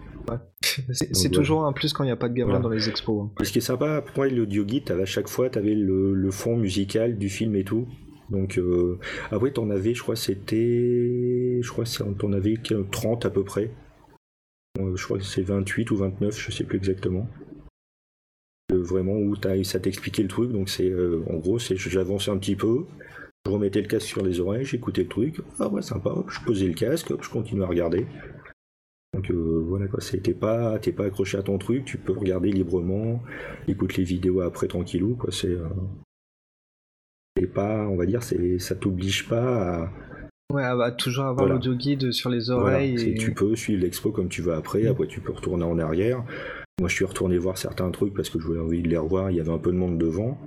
C'est toujours un plus quand il n'y a pas de gamin Voilà. dans les expos. hein. Ce qui est sympa, pour moi, l'audio guide, t'avais à chaque fois, t'avais le, le fond musical du film et tout. Donc euh, après, t'en avais, je crois, c'était, je crois, t'en avais que 30 à peu près. Euh, je crois que c'est 28 ou 29, je sais plus exactement. Vraiment où t'as- ça t'expliquait le truc, donc c'est, euh, en gros, c'est, j'avançais un petit peu, je remettais le casque sur les oreilles, j'écoutais le truc, ah ouais, sympa, je posais le casque, hop, je continuais à regarder. Donc euh, voilà quoi, t'es pas, t'es pas accroché à ton truc, tu peux regarder librement, écoute les vidéos après tranquillou quoi. C'est, euh, pas, on va dire, ça t'oblige pas à, Ouais, ah bah, toujours avoir Voilà. l'audio guide sur les oreilles. et- tu peux suivre l'expo comme tu veux après. Après tu peux retourner en arrière. Moi je suis retourné voir certains trucs parce que j'avais envie de les revoir. Il y avait un peu de monde devant.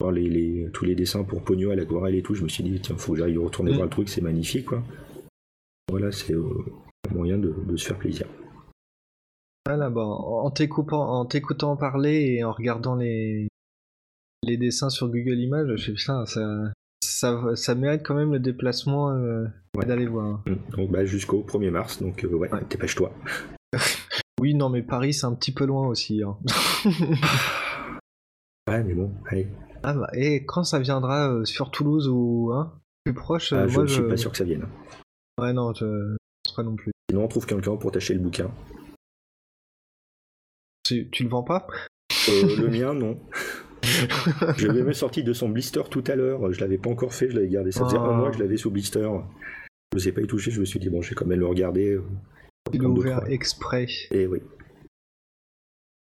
Voir les, les- tous les dessins pour Pogno à l'aquarelle et tout, je me suis dit tiens faut que j'aille retourner Mm. voir le truc, c'est magnifique quoi. Voilà, c'est euh, un moyen de, de se faire plaisir. Voilà, bah, en en t'écoutant, en t'écoutant parler et en regardant les, les dessins sur Google Images, je sais putain, ça, ça, ça mérite quand même le déplacement euh, Ouais. d'aller voir. Mm. Donc bah, jusqu'au 1er mars, donc euh, ouais, Ouais. dépêche-toi. Oui, non, mais Paris, c'est un petit peu loin aussi. hein. Ouais, mais bon, allez. Ah bah, et quand ça viendra euh, sur Toulouse ou hein, plus proche, Ah, euh, je moi ne je. suis pas sûr que ça vienne. Ouais, non, je je pense pas non plus. Sinon, on trouve quelqu'un pour t'acheter le bouquin. Tu, tu le vends pas? Euh, le mien, non. Je l'avais même sorti de son blister tout à l'heure. Je l'avais pas encore fait, je l'avais gardé. Ça faisait Ah. un mois que je l'avais sous blister. Je ne sais pas y toucher. Je me suis dit, bon, je vais quand même le regarder. Tu l'as prendre deux, ouvert exprès. Et oui.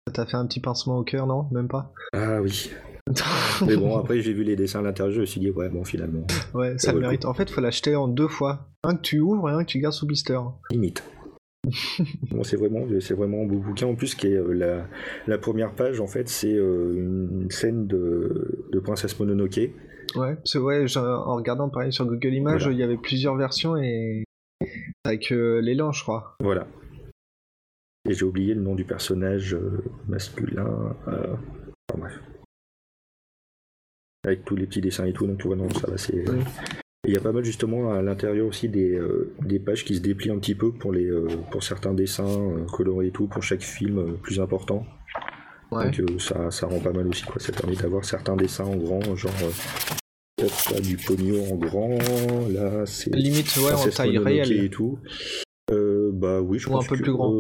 Ça t'a fait un petit pincement au cœur, non? Même pas? Ah oui. Mais bon, après, j'ai vu les dessins à l'intérieur. Je me suis dit, ouais, bon, finalement, Ouais, ça le mérite. En fait, faut l'acheter en deux fois. Un que tu ouvres et un que tu gardes sous blister. limite. bon, c'est vraiment, c'est vraiment un beau bouquin. En plus, qui est euh, la, la première page, en fait, c'est euh, une scène de, de Princesse Mononoke. Ouais, parce que ouais, en regardant pareil sur Google Images, Voilà. il y avait plusieurs versions et avec euh, l'élan, je crois. Voilà. Et j'ai oublié le nom du personnage masculin. Enfin bref. Avec tous les petits dessins et tout, donc ouais, non, ça va, c'est. Oui. Il y a pas mal justement à l'intérieur aussi des, euh, des pages qui se déplient un petit peu pour, les, euh, pour certains dessins euh, colorés et tout, pour chaque film plus important. Ouais. Donc ça, ça rend pas mal aussi, quoi. Ça permet d'avoir certains dessins en grand, genre hop, là, du pognon en grand, là c'est Limite, ouais, en taille réelle. et tout. Bah oui, je Ou un pense peu que- plus grand.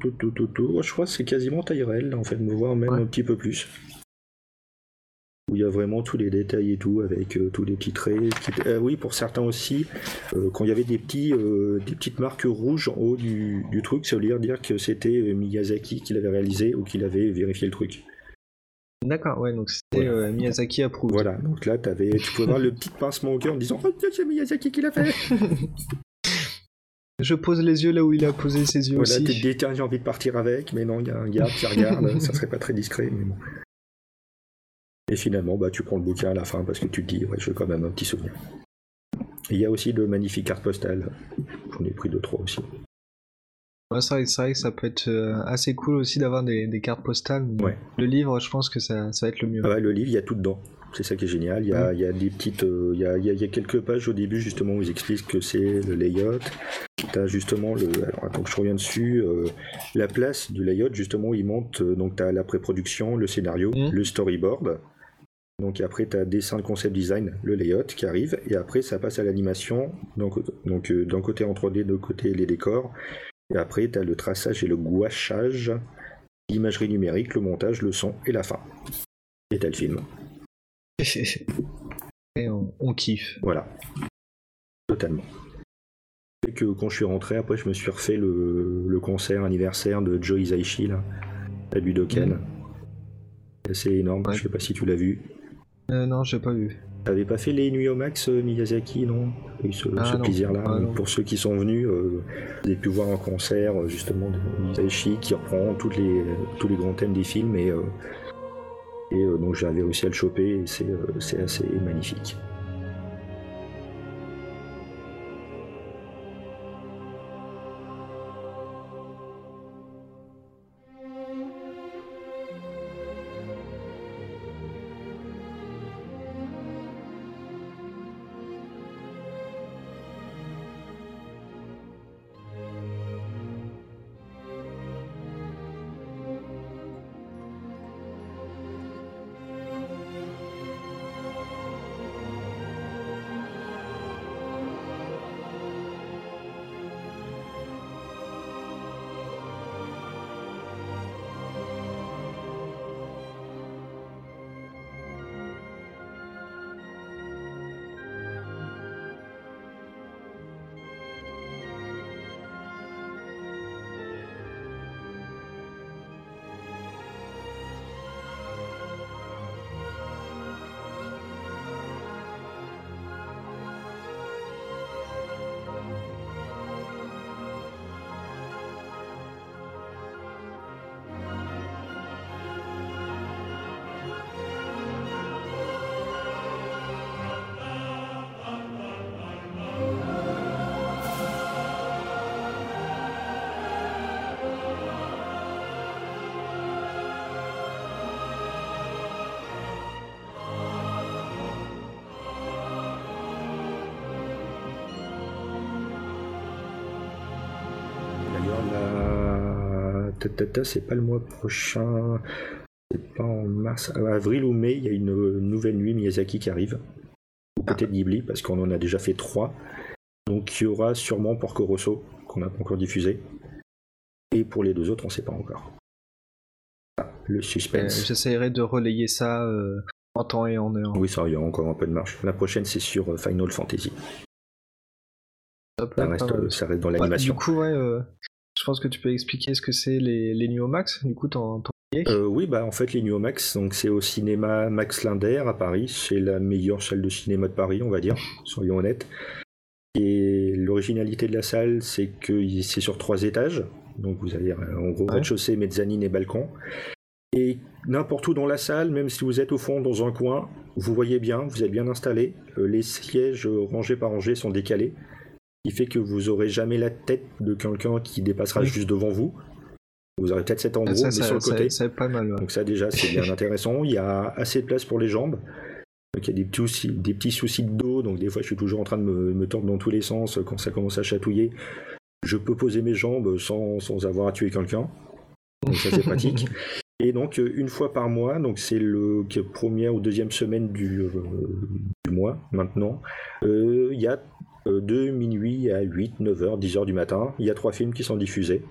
tout, tout, tout, je crois que c'est quasiment taille réelle, en fait, me voir même Ouais. un petit peu plus. Où il y a vraiment tous les détails et tout, avec euh, tous les petits traits. euh, oui, pour certains aussi, euh, quand il y avait des, petits, euh, des petites marques rouges en haut du, du truc, ça veut dire, que c'était Miyazaki qui l'avait réalisé ou qu'il avait vérifié le truc. D'accord, ouais, donc c'était Voilà. Miyazaki approuvé. Voilà, donc là, avais, tu pouvais voir le petit pincement au cœur en disant Oh, c'est Miyazaki qui l'a fait Je pose les yeux là où il a posé ses yeux Voilà, aussi. t'es dit, tiens, j'ai envie de partir avec, mais non, il y a un gars qui regarde, ça serait pas très discret, mais bon. Et finalement, bah, tu prends le bouquin à la fin parce que tu te dis, ouais, je veux quand même un petit souvenir. Il y a aussi de magnifiques cartes postales. J'en ai pris deux, trois aussi. Ouais, c'est vrai, que ça peut être euh, assez cool aussi d'avoir des, des cartes postales. Ouais. Le livre, je pense que ça, ça va être le mieux. Ah ouais, le livre, il y a tout dedans. C'est ça qui est génial. Il y a, il y a des petites, euh, il, y a, il y il quelques pages au début justement où ils expliquent que c'est le layout. T'as justement le, alors attends que je reviens dessus, euh, la place du layout justement montent. euh, donc t'as la pré-production, le scénario, Mhm. le storyboard. Donc après t'as dessin, le concept design, le layout qui arrive et après ça passe à l'animation. Donc donc euh, d'un côté en 3D, de l'autre côté les décors. Et après t'as le traçage et le gouachage l'imagerie numérique, le montage, le son et la fin. Et tel film. Et on, on kiffe. Voilà. Totalement. Et que quand je suis rentré, après, je me suis refait le, le concert anniversaire de Joe Hisaishi, là, à Budokan. C'est assez énorme, Ouais. je sais pas si tu l'as vu. Euh, non, j'ai pas vu. T'avais pas fait les nuits au max, euh, Miyazaki, non? Eu ce, Ah, ce plaisir-là. Ah. Pour ceux qui sont venus, euh, vous avez pu voir un concert euh, justement de Miyazaki qui reprend toutes les, tous les grands thèmes des films et, euh, et donc j'avais réussi à le choper et c'est c'est assez magnifique. C'est pas le mois prochain, c'est pas en mars, Ah, avril ou mai, il y a une nouvelle nuit Miyazaki qui arrive. Ou Peut-être Ghibli, parce qu'on en a déjà fait trois. Donc il y aura sûrement Porco Rosso, qu'on n'a pas encore diffusé. Et pour les deux autres, on sait pas encore. Ah, le Euh, suspense. J'essaierai de relayer ça euh, en temps et en heure. Oui, ça, il y a encore un peu de marche. La prochaine, c'est sur euh, Final Fantasy. Ça reste, euh, ça dans l'animation. du coup, ouais, euh, je pense que tu peux expliquer ce que c'est les, les Max. Du coup, y es Euh, oui, bah en fait les Nuo Max, donc c'est au cinéma Max Linder à Paris, c'est la meilleure salle de cinéma de Paris, on va dire, soyons honnêtes. Et l'originalité de la salle, c'est que c'est sur trois étages, donc vous avez en gros Ouais. rez-de-chaussée, mezzanine et balcon. Et n'importe où dans la salle, même si vous êtes au fond dans un coin, vous voyez bien, vous êtes bien installé. euh, les sièges euh, rangés par rangée sont décalés, qui fait que vous aurez jamais la tête de quelqu'un qui dépassera Oui. juste devant vous. Vous aurez peut-être cette en gros, ça, mais ça, sur le côté. ça est pas mal. ouais. Donc ça déjà c'est bien intéressant. Il y a assez de place pour les jambes. Donc il y a des petits, soucis, des petits soucis de dos, donc des fois je suis toujours en train de me, me tordre dans tous les sens quand ça commence à chatouiller. Je peux poser mes jambes sans, sans avoir à tuer quelqu'un. Donc ça c'est pratique. Et donc euh, une fois par mois, donc c'est le première ou deuxième semaine du, euh, du mois maintenant, euh, il y a euh, de minuit à 8, 9 heures, 10 heures du matin, il y a trois films qui sont diffusés.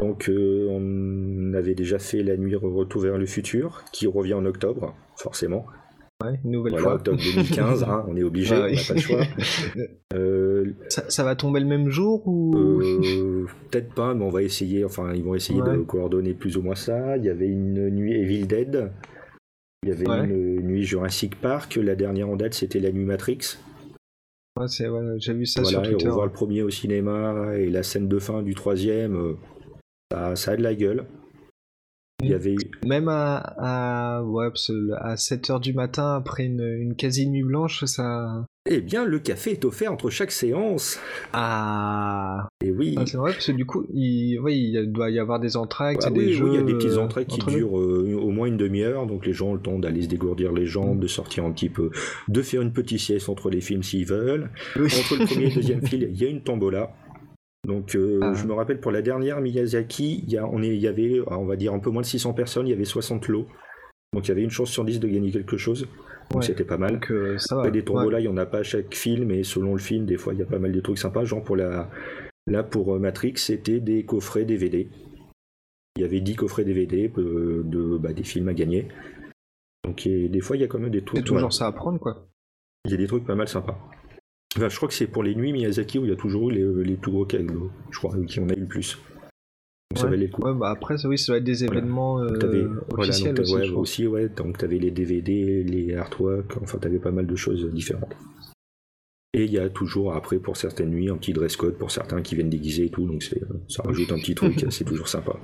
Donc euh, on avait déjà fait La nuit retour vers le futur, qui revient en octobre, forcément. Ouais, nouvelle Voilà, fois. octobre 2015, hein, on est obligé, Ah on n'a pas le choix. Euh, ça, ça va tomber le même jour ou? Euh, Peut-être pas, mais on va essayer, enfin ils vont essayer de coordonner plus ou moins ça. Il y avait une nuit Evil Dead, il y avait Ouais. une nuit Jurassic Park, la dernière en date c'était la nuit Matrix. Ouais, ouais, J'ai vu ça voilà, sur et Twitter. revoir le premier au cinéma et la scène de fin du troisième, euh, ça, ça a de la gueule. Il y Mm. avait Même à, à, ouais, parce que à 7h du matin, après une, une quasi nuit blanche, ça. Eh bien, le café est offert entre chaque séance. Ah, Et oui, Ah, c'est vrai, parce que du coup, il, doit y avoir des entractes, Ah et des oui, jeux. oui, il y a des petites euh, entrées qui durent euh, au moins une demi-heure, donc les gens ont le temps d'aller se dégourdir les jambes, de sortir un petit peu, de faire une petite sieste entre les films s'ils veulent. Oui. Entre le premier et le deuxième film, il y a une tombola. Donc euh, Ah. je me rappelle pour la dernière Miyazaki, il y, a- on est, il y avait, ah, on va dire, un peu moins de 600 personnes, il y avait 60 lots. Donc il y avait une chance sur 10 de gagner quelque chose. Donc Ouais. c'était pas mal. Donc euh, ça va. Après, des Ouais. tombolas, il y en a pas à chaque film, et selon le film, des fois, il y a pas mal de trucs sympas. Genre pour la, là pour euh, Matrix, c'était des coffrets DVD. Il y avait 10 coffrets DVD de, bah, des films à gagner. Donc et des fois, il y a quand même des trucs. C'est toujours voilà. ça à prendre, quoi. Il y a des trucs pas mal sympas. Enfin, je crois que c'est pour les nuits Miyazaki où il y a toujours eu les, les plus gros cadeaux. Je crois qui en a eu le plus. Donc ça valait le coup. Ouais, bah après, ça, oui, ça doit être des Voilà. événements euh, voilà, donc, aussi. ouais, aussi. Donc t'avais les DVD, les artworks, enfin t'avais pas mal de choses différentes. Et il y a toujours après pour certaines nuits un petit dress code pour certains qui viennent déguiser et tout, donc euh, ça rajoute un petit truc, c'est toujours sympa.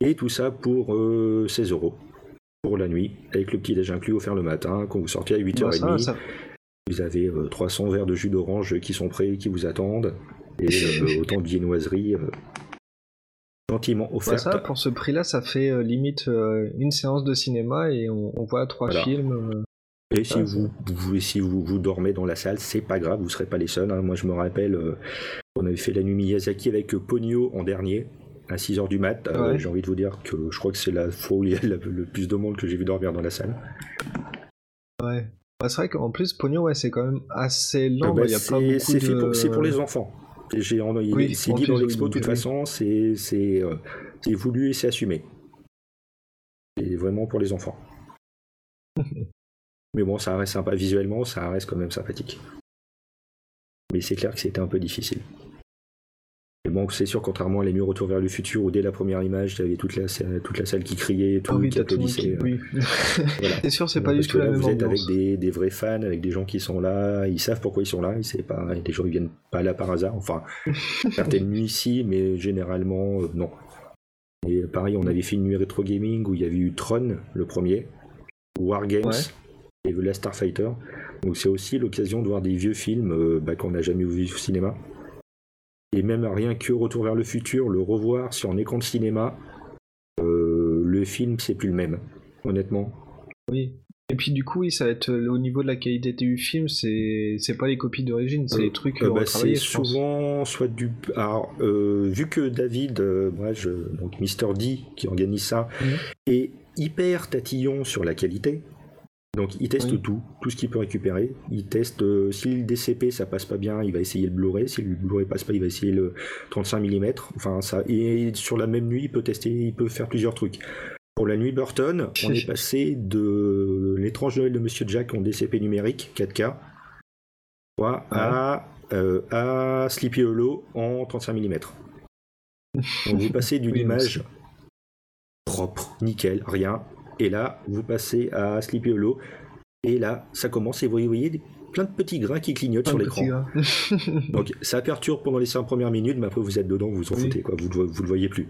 Et tout ça pour euh, 16 euros pour la nuit, avec le petit déj inclus offert le matin, quand vous sortiez à 8h30. Bah, ça, ça- Vous avez euh, 300 verres de jus d'orange qui sont prêts, qui vous attendent, et euh, autant de viennoiseries euh, gentiment offertes. ça, pour ce prix-là, ça fait euh, limite euh, une séance de cinéma et on, on voit trois Voilà. films. euh, Et si, Ouais, vous, vous- si vous, vous dormez dans la salle, c'est pas grave, vous serez pas les seuls. hein. Moi, je me rappelle, euh, on avait fait la nuit Miyazaki avec euh, Ponyo en dernier, à 6h du mat. Euh, Ouais. J'ai envie de vous dire que je crois que c'est la fois où il y a le plus de monde que j'ai vu dormir dans la salle. Ouais. Bah, c'est vrai qu'en plus, Pogno, ouais, c'est quand même assez lent. Euh, bah, bah, c'est fait pour, c'est pour les enfants. J'ai Oui, c'est dit dans l'expo, de toute oui. façon, c'est c'est, euh, c'est voulu et c'est assumé. C'est vraiment pour les enfants. Mais bon, ça reste sympa visuellement, ça reste quand même sympathique. Mais c'est clair que c'était un peu difficile. Bon, c'est sûr, contrairement à les murs Retour vers le futur, où dès la première image, tu avais toute la, salle- toute la salle qui criait, tout, Ah oui, qui applaudissait. qui- oui. Voilà. C'est sûr, c'est pas du Parce tout la même vous êtes avec des, des vrais fans, avec des gens qui sont là, ils savent pourquoi ils sont là, ils savent pas, des gens ils viennent pas là par hasard, enfin, certaines nuits si, mais généralement euh, non. Et pareil, on avait fait une nuit rétro gaming où il y avait eu Tron, le premier, War Games Ouais. et The Last Starfighter. Donc c'est aussi l'occasion de voir des vieux films euh, bah, qu'on n'a jamais vus au cinéma. Et même rien que Retour vers le futur, le revoir sur un écran de cinéma, euh, le film c'est plus le même, honnêtement. Oui. Et puis du coup, oui, ça va être euh, au niveau de la qualité du film, c'est c'est pas les copies d'origine, c'est Euh, les trucs Euh, euh, bah, c'est pense. souvent soit du. Alors, euh, vu que David, moi, je, donc Mister D, qui organise ça, Mhm. est hyper tatillon sur la qualité. Donc, il teste Oui. tout, tout ce qu'il peut récupérer. Il teste euh, si le DCP ça passe pas bien, il va essayer le Blu-ray. Si le Blu-ray passe pas, il va essayer le 35 mm. Enfin, ça. Et sur la même nuit, il peut tester, il peut faire plusieurs trucs. Pour la nuit Burton, on est passé de l'étrange Noël de Monsieur Jack en DCP numérique 4K quoi, à, euh, à Sleepy Hollow en 35 mm. Donc vous passez d'une Oui, image propre, nickel, rien, et là vous passez à Sleepy Hollow, et là ça commence et vous voyez plein de petits grains qui clignotent sur l'écran. Donc ça perturbe pendant les 5 premières minutes, mais après vous êtes dedans, vous vous en Oui. foutez, quoi, vous, le- vous le voyez plus.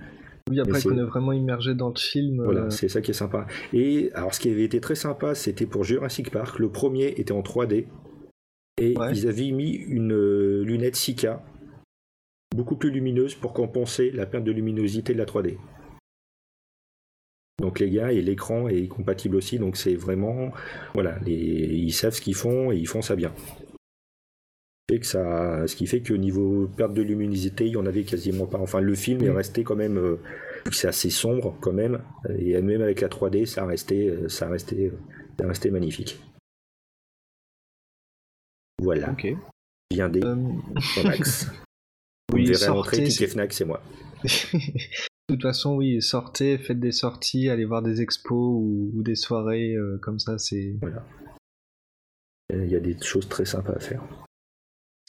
oui, après qu'on est vraiment immergé dans le film. Voilà, euh, c'est ça qui est sympa. Et alors, ce qui avait été très sympa, c'était pour Jurassic Park. Le premier était en 3D. Et Ouais. ils avaient mis une euh, lunette 6K, beaucoup plus lumineuse pour compenser la perte de luminosité de la 3D. Donc les gars, et l'écran est compatible aussi, donc c'est vraiment... Voilà, les- ils savent ce qu'ils font et ils font ça bien. Et que ça, ce qui fait que niveau perte de luminosité, il y en avait quasiment pas. Enfin, le film est resté quand même... euh, c'est assez sombre quand même, et même avec la 3D, ça restait, euh, ça restait, ça restait magnifique. Voilà, Ok. bien des Euh, Max. Vous oui, me verrez rentrer, sortez, ticket c'est- Fnac, c'est moi. De toute façon, oui, sortez, faites des sorties, allez voir des expos ou, ou des soirées euh, comme ça, c'est... Il y a des choses très sympas à faire.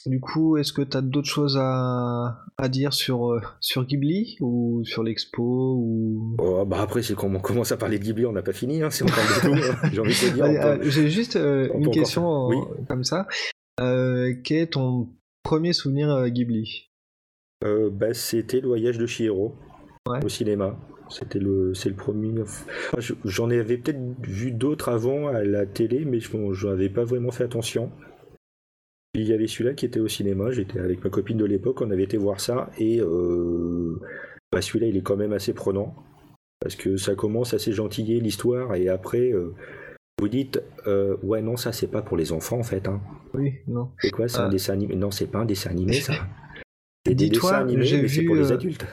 Du coup, est-ce que tu as d'autres choses à, à dire sur, euh, sur Ghibli ou sur l'expo ou... Oh, bah après, c'est quand on commence à parler de Ghibli, on n'a pas fini, hein, si on parle de tout. J'ai envie de te dire. Euh, J'ai juste euh, une question faire- en- oui. comme ça. Quel est ton premier souvenir euh, Ghibli? Bah, c'était le voyage de Chihiro Ouais. au cinéma. C'était le, c'est le premier. Enfin, J'en avais peut-être vu d'autres avant à la télé, mais je n'avais pas vraiment fait attention. Il y avait celui-là qui était au cinéma. J'étais avec ma copine de l'époque, on avait été voir ça et euh, bah, celui-là il est quand même assez prenant parce que ça commence assez gentillé l'histoire et après euh, vous dites euh, ouais non ça c'est pas pour les enfants en fait. Hein. Oui, non. C'est quoi C'est un dessin animé Non, c'est pas un dessin animé, ça. C'est des dessins animés, mais c'est pour les adultes.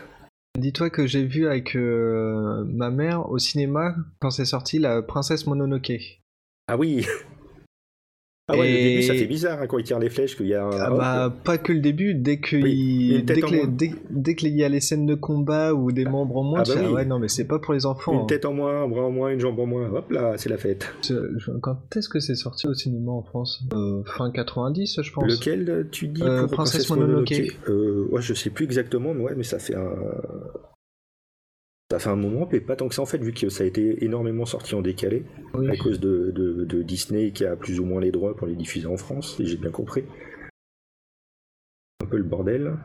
Dis-toi que j'ai vu avec euh, ma mère au cinéma quand c'est sorti la Princesse Mononoke. Ah oui Ah ouais, Et- le début, ça fait bizarre hein, quand il tire les flèches, qu'il y a un. Ah hop, bah, pas que le début, dès que, Oui, il- dès, que les- dès, dès qu'il y a les scènes de combat ou des membres en moins, Ah bah oui. ouais, non, mais c'est pas pour les enfants. une hein. tête en moins, un bras en moins, une jambe en moins. Hop là, c'est la fête. Quand est-ce que c'est sorti au cinéma en France? Euh, Fin 90, je pense. Lequel tu dis Euh, pour Princesse Princesse Mononoke. euh, Ouais, je sais plus exactement, mais ouais, mais ça fait un. Ça fait un moment, mais pas tant que ça en fait, vu que ça a été énormément sorti en décalé, Oui. à cause de, de- de Disney qui a plus ou moins les droits pour les diffuser en France, si j'ai bien compris. Un peu le bordel.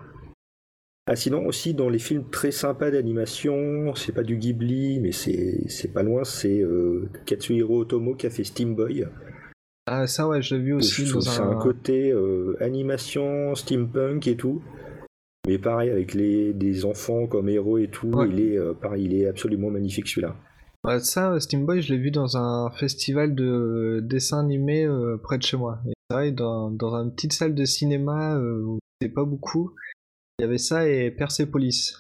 Ah, sinon, aussi, dans les films très sympas d'animation, c'est pas du Ghibli, mais c'est pas loin, c'est euh, Katsuhiro Otomo qui a fait Steam Boy. Ah, ça, ouais, je l'ai vu aussi Je dans un. un côté euh, animation, steampunk et tout. Mais pareil, avec les, des enfants comme héros et tout, Ouais. il est euh, pareil, il est absolument magnifique celui-là. Ouais, ça, Steam Boy, je l'ai vu dans un festival de dessins animés euh, près de chez moi. Et vrai, dans, dans une petite salle de cinéma, euh, où c'était pas beaucoup, il y avait ça et Persepolis.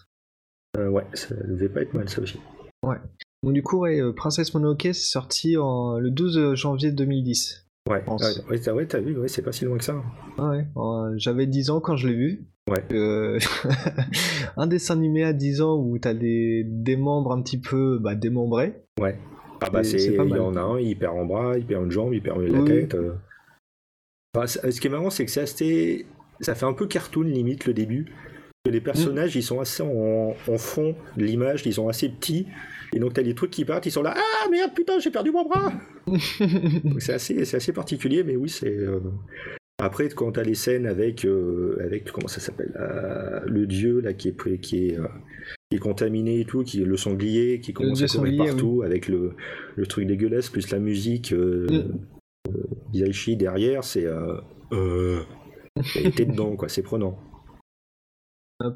Euh, ouais, ça devait pas être mal ça aussi. Donc du coup, ouais, euh, Princesse Mononoke, c'est sorti en, le 12 janvier 2010. Ouais, ouais, t'as ouais, vu, ouais, c'est pas si loin que ça. Ah ouais, euh, j'avais 10 ans quand je l'ai vu. Ouais. Euh, un dessin animé à 10 ans où t'as des, des membres un petit peu bah, démembrés. Ouais. Ah bah C'est- il y en a un, il perd un bras, il perd une jambe, il perd la Oui. tête. euh. Enfin, c'est- ce qui est marrant, c'est que c'est assez, ça fait un peu cartoon limite le début. Les personnages, ils sont assez en, en fond de l'image, ils sont assez petits. Et donc t'as des trucs qui partent, ils sont là, ah merde, putain, j'ai perdu mon bras. C'est assez, assez particulier, mais oui, c'est. euh, Après, quand t'as les scènes avec, euh, avec comment ça s'appelle, euh, le dieu là qui est qui est, euh, qui est contaminé et tout, qui est le sanglier, qui commence à courir partout avec le, le truc dégueulasse plus la musique Mm. d'Isaichi derrière, c'est euh, t'es dedans quoi, c'est prenant.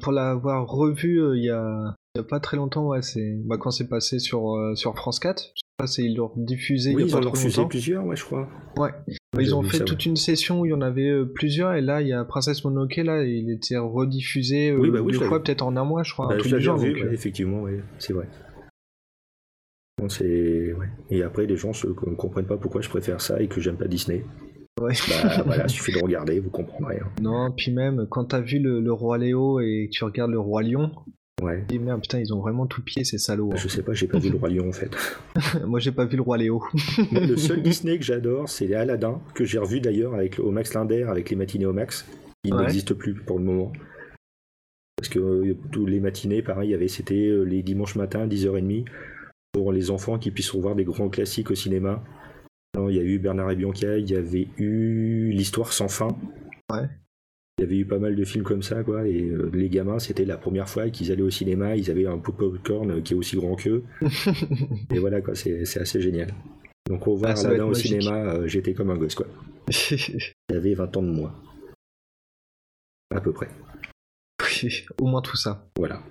Pour l'avoir revu il y, a, il y a pas très longtemps, ouais, c'est bah, quand c'est passé sur, euh, sur France 4. Je sais pas si ils l'ont diffusé Oui, il y ils en ont longtemps. plusieurs, ouais, je crois. Ouais. Ouais, Ils ont vu fait ça, toute une session où il y en avait euh, plusieurs, et là il y a Princesse Mononoke, là il était rediffusé euh, Oui, bah oui, deux fois, peut-être en un mois, je crois, Bah, je genre. donc, ouais, euh, effectivement, ouais, c'est vrai. Bon, c'est- ouais. Et après, les gens ne comprennent pas pourquoi je préfère ça et que j'aime pas Disney. ouais. Bah voilà, suffit de regarder, vous comprendrez. hein. Non, puis même quand t'as vu le, le roi Léo et que tu regardes le roi Lion, Ouais. merde, putain, ils ont vraiment tout pied ces salauds. Je sais pas, j'ai pas vu le roi lion en fait. hein. Moi j'ai pas vu le roi Léo. Moi, le seul Disney que j'adore, c'est Aladdin, que j'ai revu d'ailleurs avec au Max Linder, avec les matinées au Max. Il Ouais. n'existe plus pour le moment. Parce que euh, tous les matinées, pareil, il y avait- c'était euh, les dimanches matins, 10h30, pour les enfants qui puissent revoir des grands classiques au cinéma. Alors, il y a eu Bernard et Bianca, il y avait eu L'Histoire sans fin. Ouais. Il y avait eu pas mal de films comme ça, quoi. Et euh, les gamins, c'était la première fois qu'ils allaient au cinéma, ils avaient un pot popcorn qui est aussi grand qu'eux. Et voilà, quoi, c'est assez génial. Donc, au voir Ah, Aladdin au magique. cinéma, euh, j'étais comme un gosse, quoi. J'avais 20 ans de moins. À peu près. Au moins tout ça. Voilà.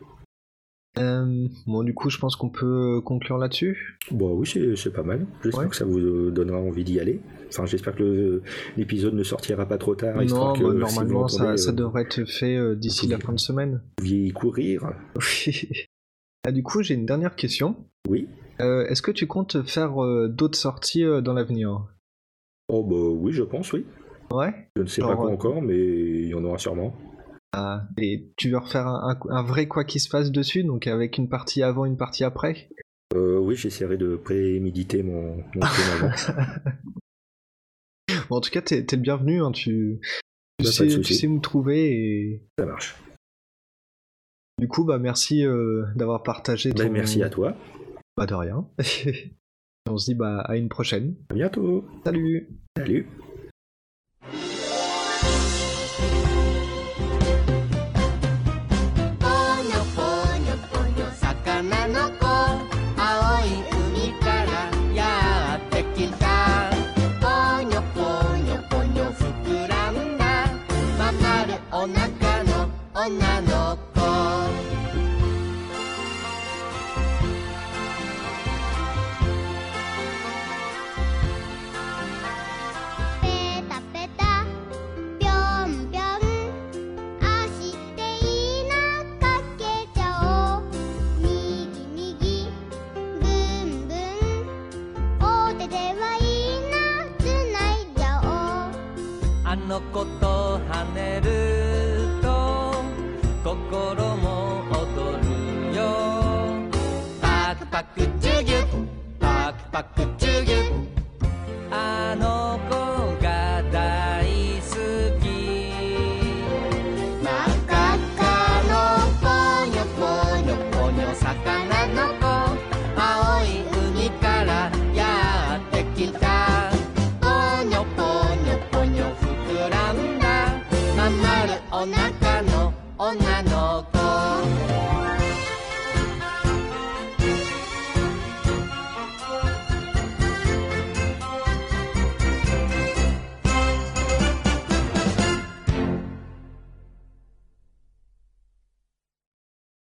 Euh, bon, du coup, je pense qu'on peut euh, conclure là-dessus. Bon, oui, c'est pas mal. J'espère Ouais. que ça vous euh, donnera envie d'y aller. Enfin, j'espère que l'épisode ne sortira pas trop tard, non, que bah, si normalement, ça, euh, devrait être fait euh, d'ici la fin de semaine. vous pouviez y courir. ah, du coup, j'ai une dernière question. Oui. Euh, Est-ce que tu comptes faire d'autres sorties dans l'avenir? Oh, bah oui, je pense, oui. Ouais Je ne sais pas quoi encore, mais il y en aura sûrement. Et tu veux refaire un, un- un vrai quoi qu'il se passe dessus, donc avec une partie avant, une partie après? Euh, oui, j'essaierai de préméditer mon, mon film avant. Bon, En tout cas, t'es t'es le bienvenu, hein, tu, tu, sais, tu sais où me trouver et Ça marche. du coup, bah merci euh, d'avoir partagé Bah, ton... merci à toi. Bah de rien. On se dit bah à une prochaine. À bientôt. Salut Salut.「